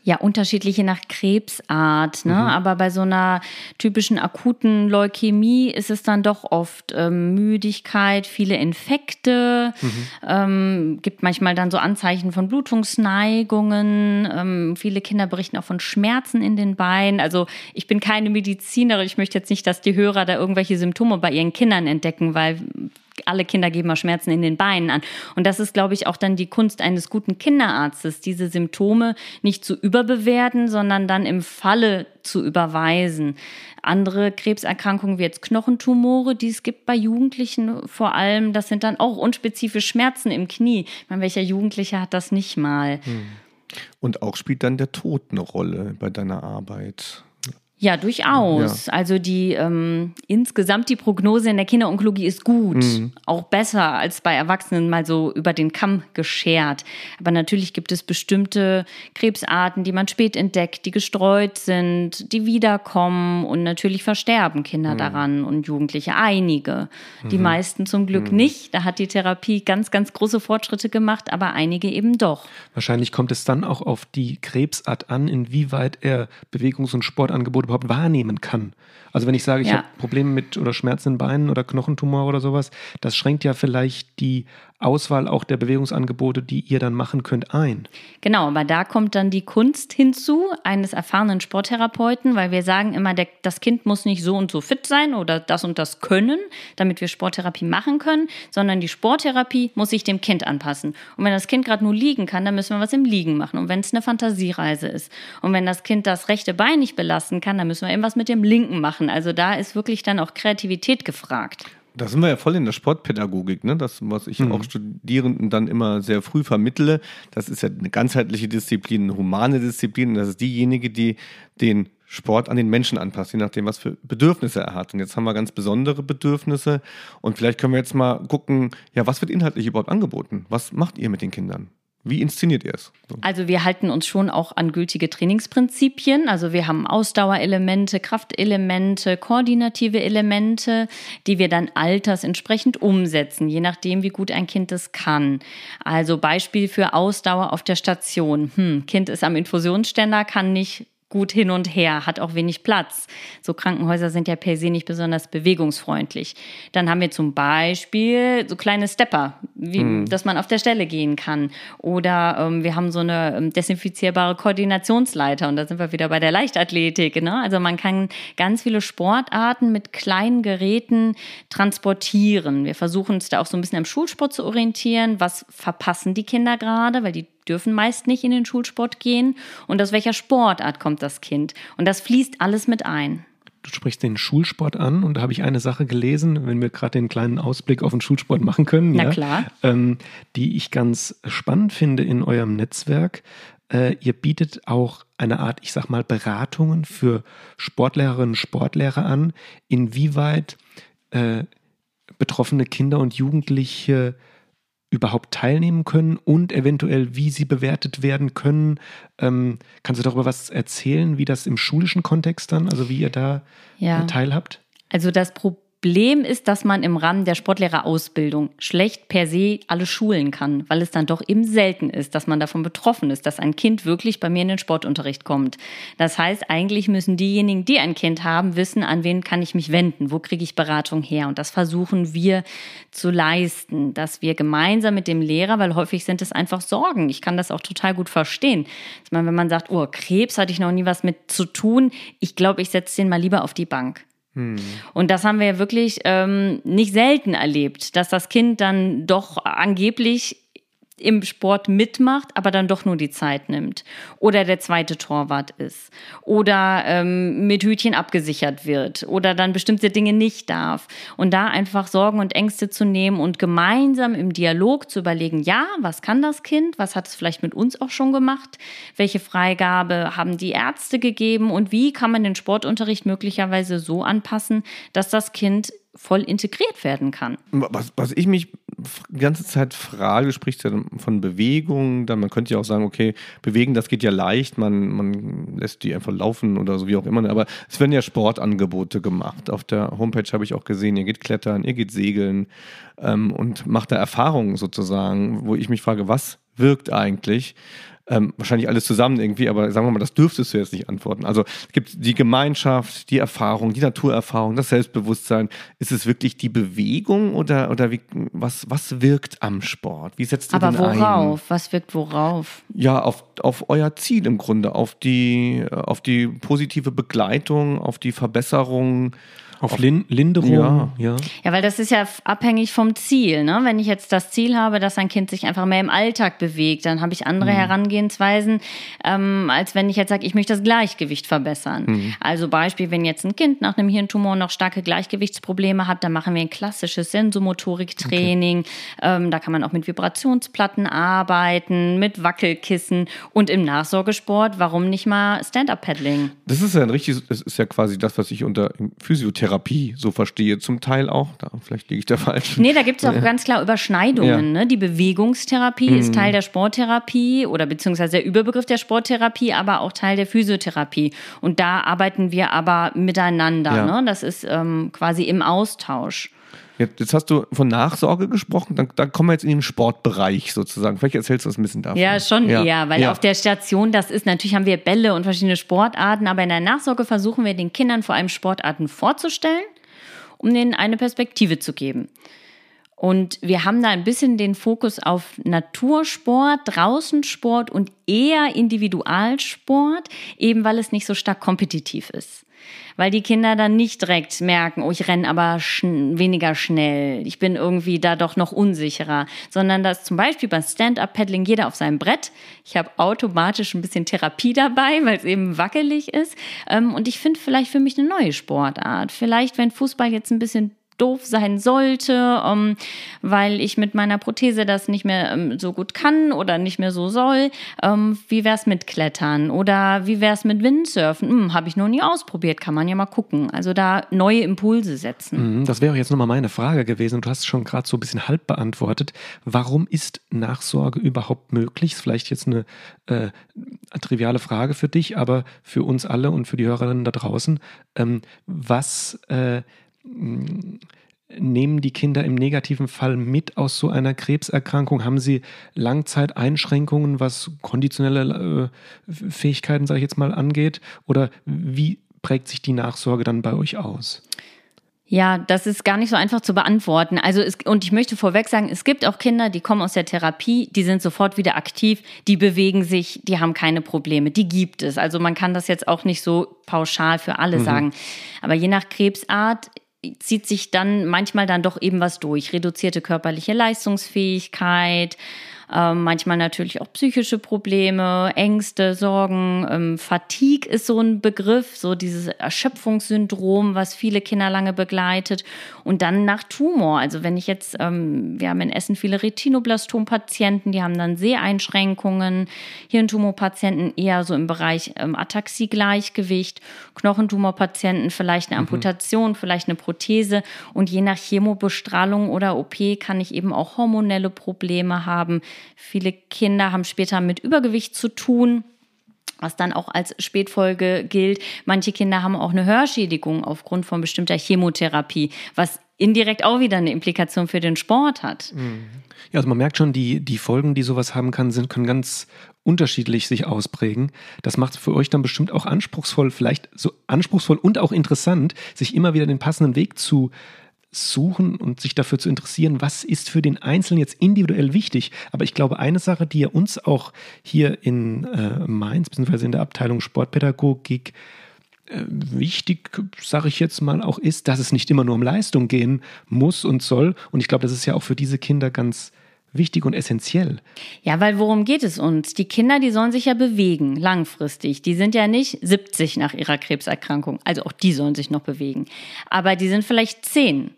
Ja, unterschiedliche nach Krebsart. Ne? Mhm. Aber bei so einer typischen akuten Leukämie ist es dann doch oft ähm, Müdigkeit, viele Infekte, mhm. ähm, gibt manchmal dann so Anzeichen von Blutungsneigungen. Ähm, viele Kinder berichten auch von Schmerzen in den Beinen. Also ich bin keine Medizinerin. Ich möchte jetzt nicht, dass die Hörer da irgendwelche Symptome bei ihren Kindern entdecken, weil alle Kinder geben mal Schmerzen in den Beinen an. Und das ist, glaube ich, auch dann die Kunst eines guten Kinderarztes, diese Symptome nicht zu überbewerten, sondern dann im Falle zu überweisen. Andere Krebserkrankungen wie jetzt Knochentumore, die es gibt bei Jugendlichen vor allem, das sind dann auch unspezifische Schmerzen im Knie. Ich meine, welcher Jugendliche hat das nicht mal? Hm. Und auch spielt dann der Tod eine Rolle bei deiner Arbeit. Ja, durchaus. Ja. Also die ähm, insgesamt die Prognose in der Kinderonkologie ist gut, mhm. auch besser als bei Erwachsenen mal so über den Kamm geschert. Aber natürlich gibt es bestimmte Krebsarten, die man spät entdeckt, die gestreut sind, die wiederkommen und natürlich versterben Kinder mhm. daran und Jugendliche einige. Mhm. Die meisten zum Glück mhm. nicht. Da hat die Therapie ganz, ganz große Fortschritte gemacht, aber einige eben doch. Wahrscheinlich kommt es dann auch auf die Krebsart an, inwieweit er Bewegungs- und Sportangebote überhaupt wahrnehmen kann. Also wenn ich sage, ich ja. habe Probleme mit oder Schmerzen in Beinen oder Knochentumor oder sowas, das schränkt ja vielleicht die Auswahl auch der Bewegungsangebote, die ihr dann machen könnt, ein. Genau, aber da kommt dann die Kunst hinzu eines erfahrenen Sporttherapeuten, weil wir sagen immer, der, das Kind muss nicht so und so fit sein oder das und das können, damit wir Sporttherapie machen können, sondern die Sporttherapie muss sich dem Kind anpassen. Und wenn das Kind gerade nur liegen kann, dann müssen wir was im Liegen machen. Und wenn es eine Fantasiereise ist und wenn das Kind das rechte Bein nicht belasten kann, dann müssen wir eben was mit dem linken machen. Also da ist wirklich dann auch Kreativität gefragt. Da sind wir ja voll in der Sportpädagogik, ne? Das, was ich mhm. auch Studierenden dann immer sehr früh vermittle. Das ist ja eine ganzheitliche Disziplin, eine humane Disziplin. Und das ist diejenige, die den Sport an den Menschen anpasst, je nachdem, was für Bedürfnisse er hat. Und jetzt haben wir ganz besondere Bedürfnisse. Und vielleicht können wir jetzt mal gucken, ja, was wird inhaltlich überhaupt angeboten? Was macht ihr mit den Kindern? Wie inszeniert ihr es? Also wir halten uns schon auch an gültige Trainingsprinzipien. Also wir haben Ausdauerelemente, Kraftelemente, koordinative Elemente, die wir dann altersentsprechend umsetzen, je nachdem, wie gut ein Kind es kann. Also Beispiel für Ausdauer auf der Station. Hm, Kind ist am Infusionsständer, kann nicht gut hin und her, hat auch wenig Platz. So Krankenhäuser sind ja per se nicht besonders bewegungsfreundlich. Dann haben wir zum Beispiel so kleine Stepper, wie, mhm. dass man auf der Stelle gehen kann. Oder ähm, wir haben so eine ähm, desinfizierbare Koordinationsleiter und da sind wir wieder bei der Leichtathletik. Ne? Also man kann ganz viele Sportarten mit kleinen Geräten transportieren. Wir versuchen uns da auch so ein bisschen am Schulsport zu orientieren. Was verpassen die Kinder gerade? Weil die dürfen meist nicht in den Schulsport gehen und aus welcher Sportart kommt das Kind. Und das fließt alles mit ein. Du sprichst den Schulsport an und da habe ich eine Sache gelesen, wenn wir gerade den kleinen Ausblick auf den Schulsport machen können. Na ja, klar. Ähm, die ich ganz spannend finde in eurem Netzwerk. Äh, ihr bietet auch eine Art, ich sag mal, Beratungen für Sportlehrerinnen und Sportlehrer an, inwieweit äh, betroffene Kinder und Jugendliche überhaupt teilnehmen können und eventuell, wie sie bewertet werden können. Ähm, kannst du darüber was erzählen, wie das im schulischen Kontext dann, also wie ihr da ja. teilhabt? Also das Problem Problem ist, dass man im Rahmen der Sportlehrerausbildung schlecht per se alle schulen kann, weil es dann doch eben selten ist, dass man davon betroffen ist, dass ein Kind wirklich bei mir in den Sportunterricht kommt. Das heißt, eigentlich müssen diejenigen, die ein Kind haben, wissen, an wen kann ich mich wenden, wo kriege ich Beratung her. Und das versuchen wir zu leisten, dass wir gemeinsam mit dem Lehrer, weil häufig sind es einfach Sorgen. Ich kann das auch total gut verstehen. Ich meine, wenn man sagt, oh, Krebs hatte ich noch nie was mit zu tun, ich glaube, ich setze den mal lieber auf die Bank. Hm. Und das haben wir ja wirklich ähm, nicht selten erlebt, dass das Kind dann doch angeblich im Sport mitmacht, aber dann doch nur die Zeit nimmt. Oder der zweite Torwart ist. Oder ähm, mit Hütchen abgesichert wird. Oder dann bestimmte Dinge nicht darf. Und da einfach Sorgen und Ängste zu nehmen und gemeinsam im Dialog zu überlegen, ja, was kann das Kind? Was hat es vielleicht mit uns auch schon gemacht? Welche Freigabe haben die Ärzte gegeben? Und wie kann man den Sportunterricht möglicherweise so anpassen, dass das Kind voll integriert werden kann. Was, was ich mich die ganze Zeit frage, du sprichst ja von Bewegung, dann man könnte ja auch sagen, okay, bewegen, das geht ja leicht, man, man lässt die einfach laufen oder so wie auch immer, aber es werden ja Sportangebote gemacht. Auf der Homepage habe ich auch gesehen, ihr geht klettern, ihr geht segeln ähm, und macht da Erfahrungen sozusagen, wo ich mich frage, was wirkt eigentlich? Ähm, wahrscheinlich alles zusammen irgendwie, aber sagen wir mal, das dürftest du jetzt nicht antworten. Also es gibt die Gemeinschaft, die Erfahrung, die Naturerfahrung, das Selbstbewusstsein. Ist es wirklich die Bewegung oder, oder wie, was, was wirkt am Sport? Wie setzt ihr aber den worauf? Ein? Was wirkt worauf? Ja, auf, auf euer Ziel im Grunde, auf die, auf die positive Begleitung, auf die Verbesserung auf Lin Linderung, ja. ja. Ja, weil das ist ja abhängig vom Ziel. Ne? Wenn ich jetzt das Ziel habe, dass ein Kind sich einfach mehr im Alltag bewegt, dann habe ich andere mhm. Herangehensweisen, ähm, als wenn ich jetzt sage, ich möchte das Gleichgewicht verbessern. Mhm. Also Beispiel, wenn jetzt ein Kind nach einem Hirntumor noch starke Gleichgewichtsprobleme hat, dann machen wir ein klassisches Sensomotoriktraining. Okay. Ähm, da kann man auch mit Vibrationsplatten arbeiten, mit Wackelkissen und im Nachsorgesport, warum nicht mal Stand-Up-Paddling? Das ist ja ein richtig, das ist ja quasi das, was ich unter Physiotherapie Therapie so verstehe, zum Teil auch. Da, vielleicht liege ich da falsch. Nee, da gibt es auch ganz klar Überschneidungen. Ja. Ne? Die Bewegungstherapie mhm. ist Teil der Sporttherapie oder beziehungsweise der Überbegriff der Sporttherapie, aber auch Teil der Physiotherapie. Und da arbeiten wir aber miteinander. Ja. Ne? Das ist ähm, quasi im Austausch. Jetzt, jetzt, hast du von Nachsorge gesprochen, dann, dann, kommen wir jetzt in den Sportbereich sozusagen. Vielleicht erzählst du uns ein bisschen davon. Ja, schon ja. eher, weil ja. auf der Station, das ist, natürlich haben wir Bälle und verschiedene Sportarten, aber in der Nachsorge versuchen wir den Kindern vor allem Sportarten vorzustellen, um denen eine Perspektive zu geben. Und wir haben da ein bisschen den Fokus auf Natursport, Draußensport und eher Individualsport, eben weil es nicht so stark kompetitiv ist weil die Kinder dann nicht direkt merken, oh, ich renne aber schn weniger schnell, ich bin irgendwie da doch noch unsicherer, sondern dass zum Beispiel beim Stand-up-Paddling jeder auf seinem Brett, ich habe automatisch ein bisschen Therapie dabei, weil es eben wackelig ist. Ähm, und ich finde vielleicht für mich eine neue Sportart. Vielleicht, wenn Fußball jetzt ein bisschen doof sein sollte, ähm, weil ich mit meiner Prothese das nicht mehr ähm, so gut kann oder nicht mehr so soll. Ähm, wie wäre es mit Klettern oder wie wäre es mit Windsurfen? Hm, Habe ich noch nie ausprobiert, kann man ja mal gucken. Also da neue Impulse setzen. Mhm, das wäre jetzt nochmal meine Frage gewesen. Du hast schon gerade so ein bisschen halb beantwortet. Warum ist Nachsorge überhaupt möglich? Ist vielleicht jetzt eine äh, triviale Frage für dich, aber für uns alle und für die Hörerinnen da draußen. Ähm, was äh, nehmen die Kinder im negativen Fall mit aus so einer Krebserkrankung? Haben sie Langzeiteinschränkungen, was konditionelle äh, Fähigkeiten, sage ich jetzt mal, angeht? Oder wie prägt sich die Nachsorge dann bei euch aus? Ja, das ist gar nicht so einfach zu beantworten. Also es, und ich möchte vorweg sagen, es gibt auch Kinder, die kommen aus der Therapie, die sind sofort wieder aktiv, die bewegen sich, die haben keine Probleme. Die gibt es. Also man kann das jetzt auch nicht so pauschal für alle mhm. sagen. Aber je nach Krebsart zieht sich dann manchmal dann doch eben was durch. Reduzierte körperliche Leistungsfähigkeit, äh, manchmal natürlich auch psychische Probleme, Ängste, Sorgen. Ähm, Fatigue ist so ein Begriff, so dieses Erschöpfungssyndrom, was viele Kinder lange begleitet. Und dann nach Tumor. Also wenn ich jetzt, ähm, wir haben in Essen viele Retinoblastom-Patienten, die haben dann Seheinschränkungen, Hirntumorpatienten eher so im Bereich ähm, Ataxie-Gleichgewicht, Knochentumorpatienten vielleicht eine mhm. Amputation, mhm. vielleicht eine Prothese. Und je nach Chemobestrahlung oder OP kann ich eben auch hormonelle Probleme haben. Viele Kinder haben später mit Übergewicht zu tun was dann auch als Spätfolge gilt. Manche Kinder haben auch eine Hörschädigung aufgrund von bestimmter Chemotherapie, was indirekt auch wieder eine Implikation für den Sport hat. Mhm. Ja, also man merkt schon, die, die Folgen, die sowas haben kann, sind, können ganz unterschiedlich sich ausprägen. Das macht es für euch dann bestimmt auch anspruchsvoll, vielleicht so anspruchsvoll und auch interessant, sich immer wieder den passenden Weg zu suchen und sich dafür zu interessieren, was ist für den Einzelnen jetzt individuell wichtig. Aber ich glaube, eine Sache, die ja uns auch hier in äh, Mainz, beziehungsweise in der Abteilung Sportpädagogik äh, wichtig, sage ich jetzt mal, auch ist, dass es nicht immer nur um Leistung gehen muss und soll. Und ich glaube, das ist ja auch für diese Kinder ganz wichtig und essentiell. Ja, weil worum geht es uns? Die Kinder, die sollen sich ja bewegen, langfristig. Die sind ja nicht 70 nach ihrer Krebserkrankung. Also auch die sollen sich noch bewegen. Aber die sind vielleicht 10.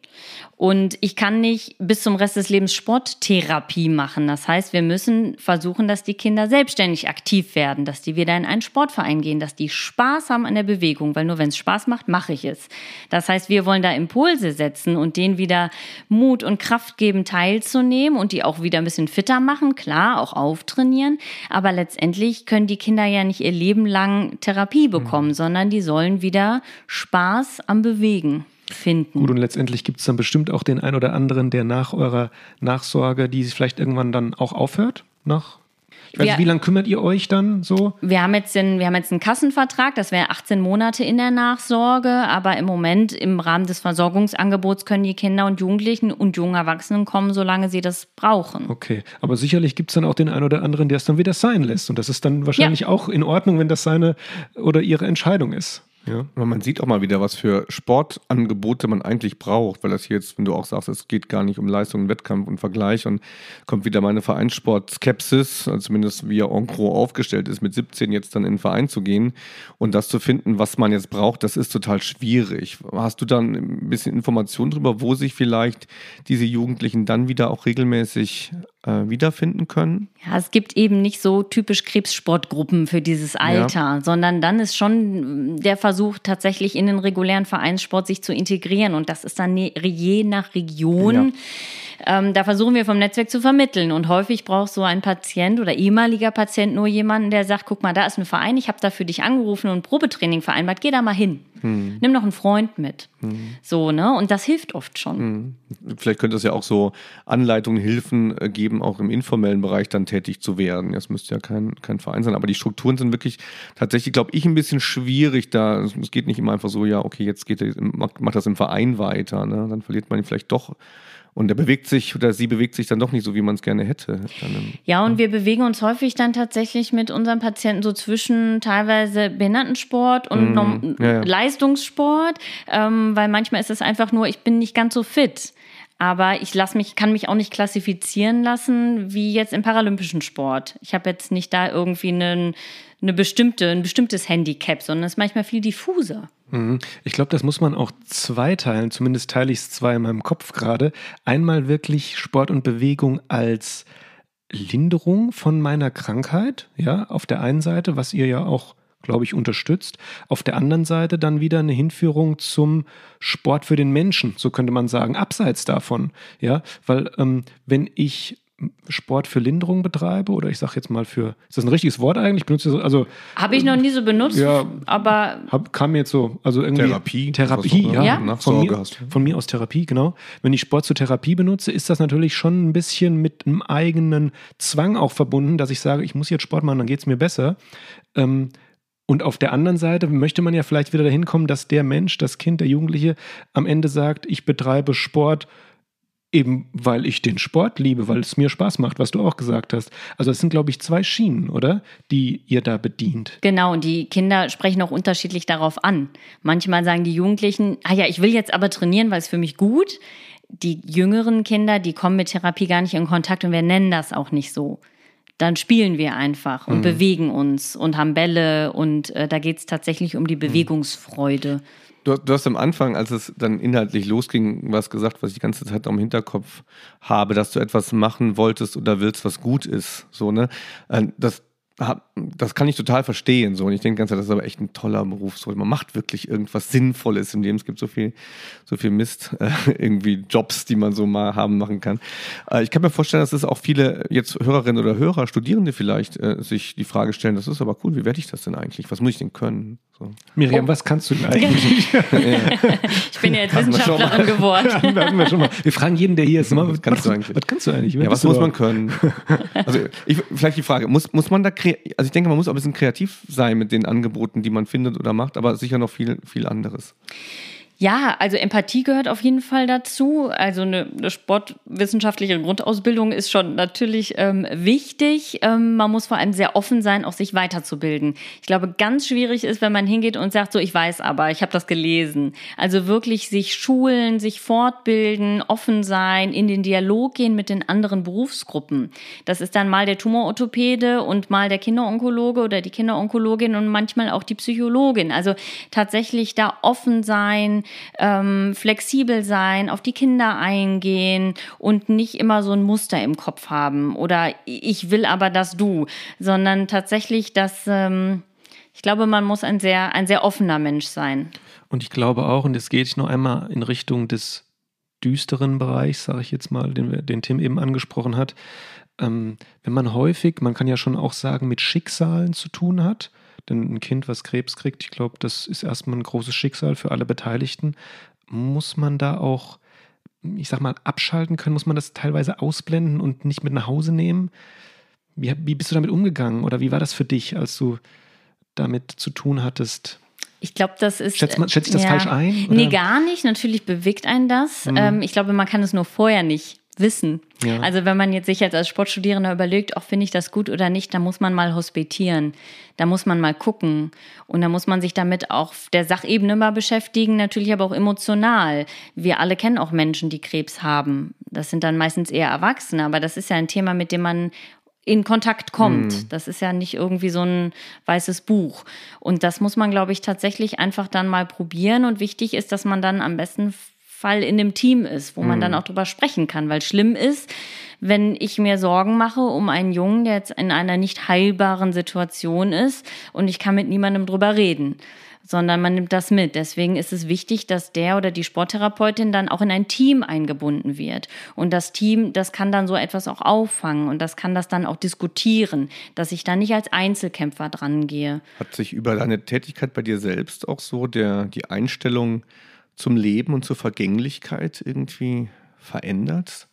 Und ich kann nicht bis zum Rest des Lebens Sporttherapie machen. Das heißt, wir müssen versuchen, dass die Kinder selbstständig aktiv werden, dass die wieder in einen Sportverein gehen, dass die Spaß haben an der Bewegung, weil nur wenn es Spaß macht, mache ich es. Das heißt, wir wollen da Impulse setzen und denen wieder Mut und Kraft geben, teilzunehmen und die auch wieder ein bisschen fitter machen, klar, auch auftrainieren. Aber letztendlich können die Kinder ja nicht ihr Leben lang Therapie bekommen, mhm. sondern die sollen wieder Spaß am Bewegen finden. Gut, und letztendlich gibt es dann bestimmt auch den einen oder anderen, der nach eurer Nachsorge, die vielleicht irgendwann dann auch aufhört, nach ich weiß nicht, wie lange kümmert ihr euch dann so? Wir haben jetzt den, wir haben jetzt einen Kassenvertrag, das wäre 18 Monate in der Nachsorge, aber im Moment im Rahmen des Versorgungsangebots können die Kinder und Jugendlichen und jungen Erwachsenen kommen, solange sie das brauchen. Okay, aber sicherlich gibt es dann auch den einen oder anderen, der es dann wieder sein lässt und das ist dann wahrscheinlich ja. auch in Ordnung, wenn das seine oder ihre Entscheidung ist. Ja. Aber man sieht auch mal wieder, was für Sportangebote man eigentlich braucht, weil das hier jetzt, wenn du auch sagst, es geht gar nicht um Leistung, Wettkampf und Vergleich und kommt wieder meine Vereinssport-Skepsis, also zumindest wie er en gros aufgestellt ist, mit 17 jetzt dann in den Verein zu gehen und das zu finden, was man jetzt braucht, das ist total schwierig. Hast du dann ein bisschen Informationen darüber, wo sich vielleicht diese Jugendlichen dann wieder auch regelmäßig äh, wiederfinden können? Ja, es gibt eben nicht so typisch Krebssportgruppen für dieses Alter, ja. sondern dann ist schon der Versuch, tatsächlich in den regulären Vereinssport sich zu integrieren. Und das ist dann je nach Region. Ja ähm, da versuchen wir vom Netzwerk zu vermitteln. Und häufig braucht so ein Patient oder ehemaliger Patient nur jemanden, der sagt, guck mal, da ist ein Verein, ich habe da für dich angerufen und ein Probetraining vereinbart, geh da mal hin. Hm. Nimm noch einen Freund mit. Hm. So, ne? Und das hilft oft schon. Hm. Vielleicht könnte es ja auch so Anleitungen, Hilfen äh, geben, auch im informellen Bereich dann tätig zu werden. Das müsste ja kein, kein Verein sein. Aber die Strukturen sind wirklich tatsächlich, glaube ich, ein bisschen schwierig da. Es geht nicht immer einfach so, ja, okay, jetzt geht macht, macht das im Verein weiter. Ne? Dann verliert man ihn vielleicht doch und er bewegt sich oder sie bewegt sich dann doch nicht so, wie man es gerne hätte. Ja, und ja. wir bewegen uns häufig dann tatsächlich mit unseren Patienten so zwischen teilweise Behindertensport und mm, ja, ja. Leistungssport, ähm, weil manchmal ist es einfach nur, ich bin nicht ganz so fit. Aber ich lass mich, kann mich auch nicht klassifizieren lassen wie jetzt im paralympischen Sport. Ich habe jetzt nicht da irgendwie einen, eine bestimmte, ein bestimmtes Handicap, sondern es ist manchmal viel diffuser. Mhm. Ich glaube, das muss man auch zweiteilen. Zumindest teile ich es zwei in meinem Kopf gerade. Einmal wirklich Sport und Bewegung als Linderung von meiner Krankheit, ja, auf der einen Seite, was ihr ja auch, glaube ich, unterstützt. Auf der anderen Seite dann wieder eine Hinführung zum Sport für den Menschen, so könnte man sagen, abseits davon, ja, weil ähm, wenn ich Sport für Linderung betreibe oder ich sage jetzt mal für, ist das ein richtiges Wort eigentlich? Benutze das, also habe ich noch nie so benutzt, ja, aber hab, kam mir jetzt so, also irgendwie Therapie, Therapie, ja, ja? Von, mir, von mir aus Therapie, genau. Wenn ich Sport zur Therapie benutze, ist das natürlich schon ein bisschen mit einem eigenen Zwang auch verbunden, dass ich sage, ich muss jetzt Sport machen, dann geht es mir besser. Ähm, und auf der anderen Seite möchte man ja vielleicht wieder dahin kommen, dass der Mensch, das Kind, der Jugendliche am Ende sagt, ich betreibe Sport Eben weil ich den Sport liebe, weil es mir Spaß macht, was du auch gesagt hast. Also es sind, glaube ich, zwei Schienen, oder? Die ihr da bedient. Genau, und die Kinder sprechen auch unterschiedlich darauf an. Manchmal sagen die Jugendlichen, ah ja, ich will jetzt aber trainieren, weil es für mich gut. Die jüngeren Kinder, die kommen mit Therapie gar nicht in Kontakt und wir nennen das auch nicht so. Dann spielen wir einfach und mhm. bewegen uns und haben Bälle und äh, da geht es tatsächlich um die mhm. Du, du, hast am Anfang, als es dann inhaltlich losging, was gesagt, was ich die ganze Zeit am Hinterkopf habe, dass du etwas machen wolltest oder willst, was gut ist. So, ne? Äh, das, das kann ich total verstehen. So. Und ich denke das ist aber echt ein toller Beruf. So. Man macht wirklich irgendwas Sinnvolles im Leben. Es gibt so viel, so viel Mist, äh, irgendwie Jobs, die man so mal haben machen kann. Äh, ich kann mir vorstellen, dass es auch viele jetzt Hörerinnen oder Hörer, Studierende vielleicht, äh, sich die Frage stellen, das ist aber cool, wie werde ich das denn eigentlich? Was muss ich denn können? So. Miriam, oh. was kannst du denn eigentlich? ich bin ja jetzt Wissenschaftlerin geworden. wir, schon mal. wir fragen jeden, der hier ist, was, kannst du eigentlich? Was kannst du eigentlich? Ja, was muss man können? Also ich, vielleicht die Frage, muss, muss man da, also ich denke, man muss auch ein bisschen kreativ sein mit den Angeboten, die man findet oder macht, aber sicher noch viel, viel anderes. Ja, also Empathie gehört auf jeden Fall dazu. Also eine, eine sportwissenschaftliche Grundausbildung ist schon natürlich ähm, wichtig. Ähm, man muss vor allem sehr offen sein, auch sich weiterzubilden. Ich glaube, ganz schwierig ist, wenn man hingeht und sagt, so, ich weiß aber, ich habe das gelesen. Also wirklich sich schulen, sich fortbilden, offen sein, in den Dialog gehen mit den anderen Berufsgruppen. Das ist dann mal der Tumororthopäde und mal der Kinderonkologe oder die Kinderonkologin und manchmal auch die Psychologin. Also tatsächlich da offen sein, ähm, flexibel sein, auf die Kinder eingehen und nicht immer so ein Muster im Kopf haben oder ich will aber das du, sondern tatsächlich, dass ähm, ich glaube, man muss ein sehr, ein sehr offener Mensch sein. Und ich glaube auch, und es geht nur einmal in Richtung des düsteren Bereichs, sage ich jetzt mal, den, den Tim eben angesprochen hat. Ähm, wenn man häufig, man kann ja schon auch sagen, mit Schicksalen zu tun hat, denn ein Kind, was Krebs kriegt, ich glaube, das ist erstmal ein großes Schicksal für alle Beteiligten. Muss man da auch, ich sag mal, abschalten können? Muss man das teilweise ausblenden und nicht mit nach Hause nehmen? Wie, wie bist du damit umgegangen oder wie war das für dich, als du damit zu tun hattest? Ich glaube, das ist. Schätzt, man, schätzt ich das ja, falsch ein? Oder? Nee, gar nicht. Natürlich bewegt einen das. Mhm. Ähm, ich glaube, man kann es nur vorher nicht wissen. Ja. Also wenn man jetzt sich jetzt als Sportstudierender überlegt, auch finde ich das gut oder nicht, da muss man mal hospitieren, da muss man mal gucken und da muss man sich damit auch auf der Sachebene mal beschäftigen, natürlich aber auch emotional. Wir alle kennen auch Menschen, die Krebs haben. Das sind dann meistens eher Erwachsene, aber das ist ja ein Thema, mit dem man in Kontakt kommt. Mhm. Das ist ja nicht irgendwie so ein weißes Buch. Und das muss man, glaube ich, tatsächlich einfach dann mal probieren. Und wichtig ist, dass man dann am besten Fall in dem Team ist, wo man mhm. dann auch drüber sprechen kann. Weil schlimm ist, wenn ich mir Sorgen mache um einen Jungen, der jetzt in einer nicht heilbaren Situation ist und ich kann mit niemandem drüber reden sondern man nimmt das mit. Deswegen ist es wichtig, dass der oder die Sporttherapeutin dann auch in ein Team eingebunden wird. Und das Team, das kann dann so etwas auch auffangen und das kann das dann auch diskutieren, dass ich da nicht als Einzelkämpfer dran gehe. Hat sich über deine Tätigkeit bei dir selbst auch so der, die Einstellung zum Leben und zur Vergänglichkeit irgendwie verändert?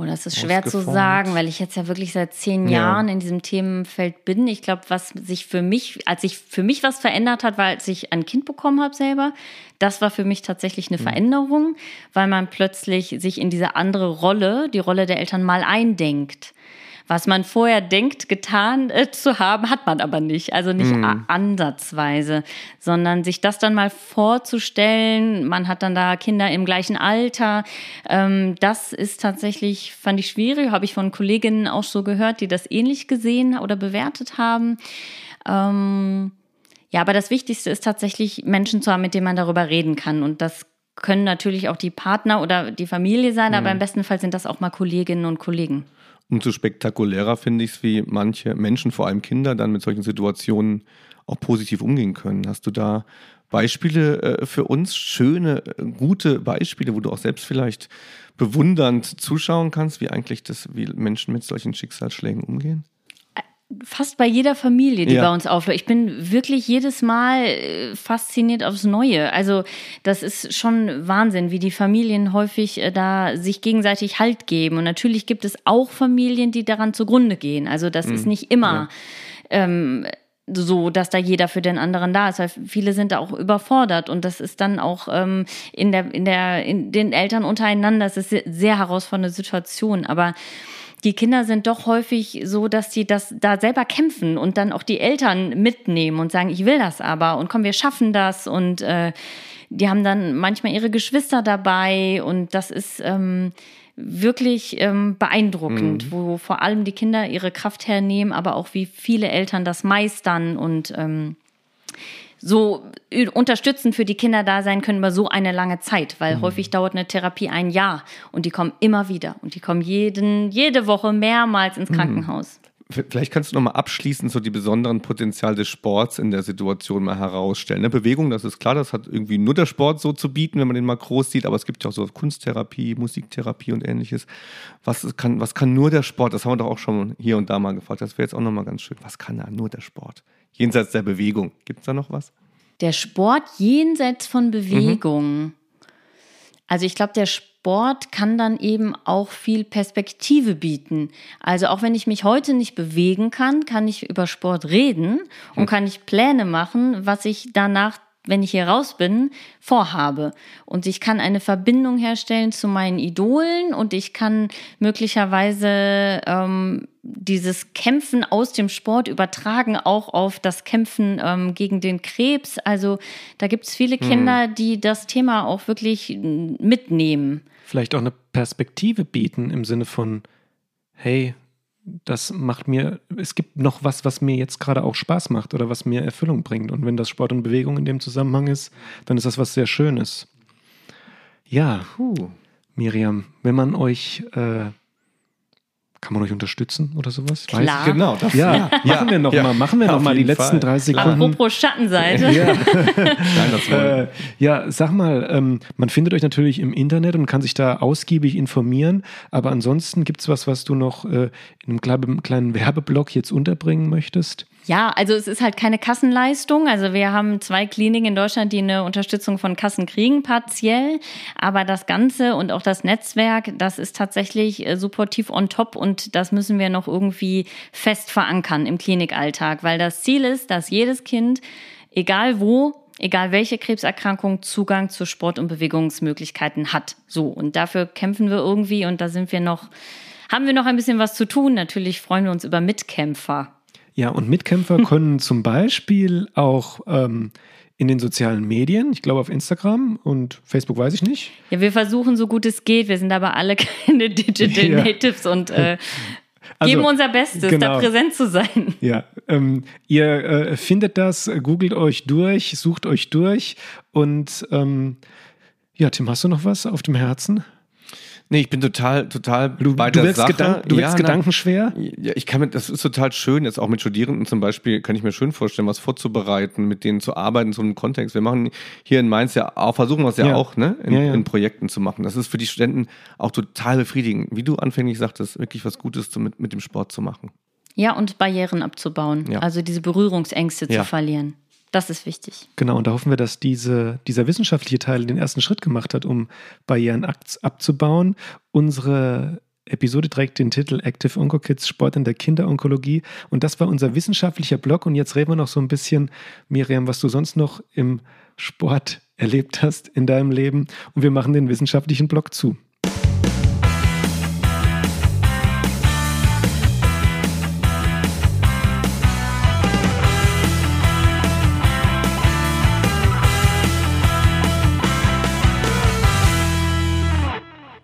Oh, das ist schwer zu sagen, weil ich jetzt ja wirklich seit zehn ja. Jahren in diesem Themenfeld bin. Ich glaube, was sich für mich, als sich für mich was verändert hat, war, als ich ein Kind bekommen habe selber. Das war für mich tatsächlich eine mhm. Veränderung, weil man plötzlich sich in diese andere Rolle, die Rolle der Eltern mal eindenkt. Was man vorher denkt, getan äh, zu haben, hat man aber nicht. Also nicht mm. ansatzweise, sondern sich das dann mal vorzustellen. Man hat dann da Kinder im gleichen Alter. Ähm, das ist tatsächlich, fand ich schwierig. Habe ich von Kolleginnen auch so gehört, die das ähnlich gesehen oder bewertet haben. Ähm, ja, aber das Wichtigste ist tatsächlich, Menschen zu haben, mit denen man darüber reden kann. Und das können natürlich auch die Partner oder die Familie sein, mm. aber mhm. im besten Fall sind das auch mal Kolleginnen und Kollegen. Umso spektakulärer finde ich es, wie manche Menschen, vor allem Kinder, dann mit solchen Situationen auch positiv umgehen können. Hast du da Beispiele äh, für uns, schöne, äh, gute Beispiele, wo du auch selbst vielleicht bewundernd zuschauen kannst, wie eigentlich das, wie Menschen mit solchen Schicksalsschlägen umgehen? Fast bei jeder Familie, die ja. bei uns aufläuft. Ich bin wirklich jedes Mal äh, fasziniert aufs Neue. Also das ist schon Wahnsinn, wie die Familien häufig äh, da sich gegenseitig Halt geben. Und natürlich gibt es auch Familien, die daran zugrunde gehen. Also das mhm. ist nicht immer. Ja. Ähm, so, dass da jeder für den anderen da ist, weil viele sind da auch überfordert und das ist dann auch ähm, in der in der in den Eltern untereinander, das ist eine sehr herausfordernde Situation, aber die Kinder sind doch häufig so, dass sie das da selber kämpfen und dann auch die Eltern mitnehmen und sagen, ich will das aber und komm, wir schaffen das und äh, die haben dann manchmal ihre Geschwister dabei und das ist ähm, wirklich ähm, beeindruckend, mhm. wo vor allem die Kinder ihre Kraft hernehmen, aber auch wie viele Eltern das meistern und ähm, so unterstützend für die Kinder da sein können über so eine lange Zeit, weil mhm. häufig dauert eine Therapie ein Jahr und die kommen immer wieder und die kommen jeden, jede Woche mehrmals ins mhm. Krankenhaus. Vielleicht kannst du nochmal abschließend so die besonderen Potenziale des Sports in der Situation mal herausstellen. Ne? Bewegung, das ist klar, das hat irgendwie nur der Sport so zu bieten, wenn man den mal groß sieht, aber es gibt ja auch so Kunsttherapie, Musiktherapie und ähnliches. Was kann, was kann nur der Sport? Das haben wir doch auch schon hier und da mal gefragt. Das wäre jetzt auch nochmal ganz schön. Was kann da nur der Sport? Jenseits der Bewegung. Gibt es da noch was? Der Sport jenseits von Bewegung. Mhm. Also ich glaube, der Sport kann dann eben auch viel Perspektive bieten. Also auch wenn ich mich heute nicht bewegen kann, kann ich über Sport reden und hm. kann ich Pläne machen, was ich danach wenn ich hier raus bin, vorhabe. Und ich kann eine Verbindung herstellen zu meinen Idolen und ich kann möglicherweise ähm, dieses Kämpfen aus dem Sport übertragen auch auf das Kämpfen ähm, gegen den Krebs. Also da gibt es viele hm. Kinder, die das Thema auch wirklich mitnehmen. Vielleicht auch eine Perspektive bieten im Sinne von, hey, das macht mir, es gibt noch was, was mir jetzt gerade auch Spaß macht oder was mir Erfüllung bringt. Und wenn das Sport und Bewegung in dem Zusammenhang ist, dann ist das was sehr Schönes. Ja, Puh. Miriam, wenn man euch äh, kann man euch unterstützen oder sowas? Klar. Weiß ich genau. Das, ja, ja, machen wir noch ja. mal, machen wir noch mal die letzten Fall. drei Sekunden. Apropos Schattenseite. Ja, Nein, äh, ja sag mal, ähm, man findet euch natürlich im Internet und kann sich da ausgiebig informieren, aber ansonsten gibt es was, was du noch äh, in einem kleinen Werbeblock jetzt unterbringen möchtest? Ja, also es ist halt keine Kassenleistung. Also wir haben zwei Kliniken in Deutschland, die eine Unterstützung von Kassen kriegen, partiell. Aber das Ganze und auch das Netzwerk, das ist tatsächlich äh, supportiv on top und das müssen wir noch irgendwie fest verankern im Klinikalltag, weil das Ziel ist, dass jedes Kind, egal wo, egal welche Krebserkrankung, Zugang zu Sport- und Bewegungsmöglichkeiten hat. So. Und dafür kämpfen wir irgendwie und da sind wir noch, haben wir noch ein bisschen was zu tun. Natürlich freuen wir uns über Mitkämpfer. Ja, und Mitkämpfer können zum Beispiel auch ähm, in den sozialen Medien, ich glaube auf Instagram und Facebook weiß ich nicht. Ja, wir versuchen so gut es geht. Wir sind aber alle keine Digital ja. Natives und äh, also, geben unser Bestes, genau. da präsent zu sein. Ja, ähm, ihr äh, findet das, googelt euch durch, sucht euch durch und ähm, ja, Tim, hast du noch was auf dem Herzen? Nee, ich bin total, total du, bei du der Sache. Gedank, du wirkst ja, gedankenschwer? Ja, ich kann mir, das ist total schön, jetzt auch mit Studierenden zum Beispiel, kann ich mir schön vorstellen, was vorzubereiten, mit denen zu arbeiten, so einem Kontext. Wir machen hier in Mainz ja auch, versuchen wir es ja, ja, auch, ne, in, ja, in, Projekten zu machen. Das ist für die Studenten auch total befriedigend. Wie du anfänglich sagtest, wirklich was Gutes zu, mit, mit dem Sport zu machen. Ja, und Barrieren abzubauen. Also diese Berührungsängste zu verlieren. Das ist wichtig. Genau, und da hoffen wir, dass diese, dieser wissenschaftliche Teil den ersten Schritt gemacht hat, um Barrieren abzubauen. Unsere Episode trägt den Titel Active OncoKids Sport in der Kinderonkologie. Und das war unser wissenschaftlicher Blog. Und jetzt reden wir noch so ein bisschen, Miriam, was du sonst noch im Sport erlebt hast in deinem Leben. Und wir machen den wissenschaftlichen Blog zu.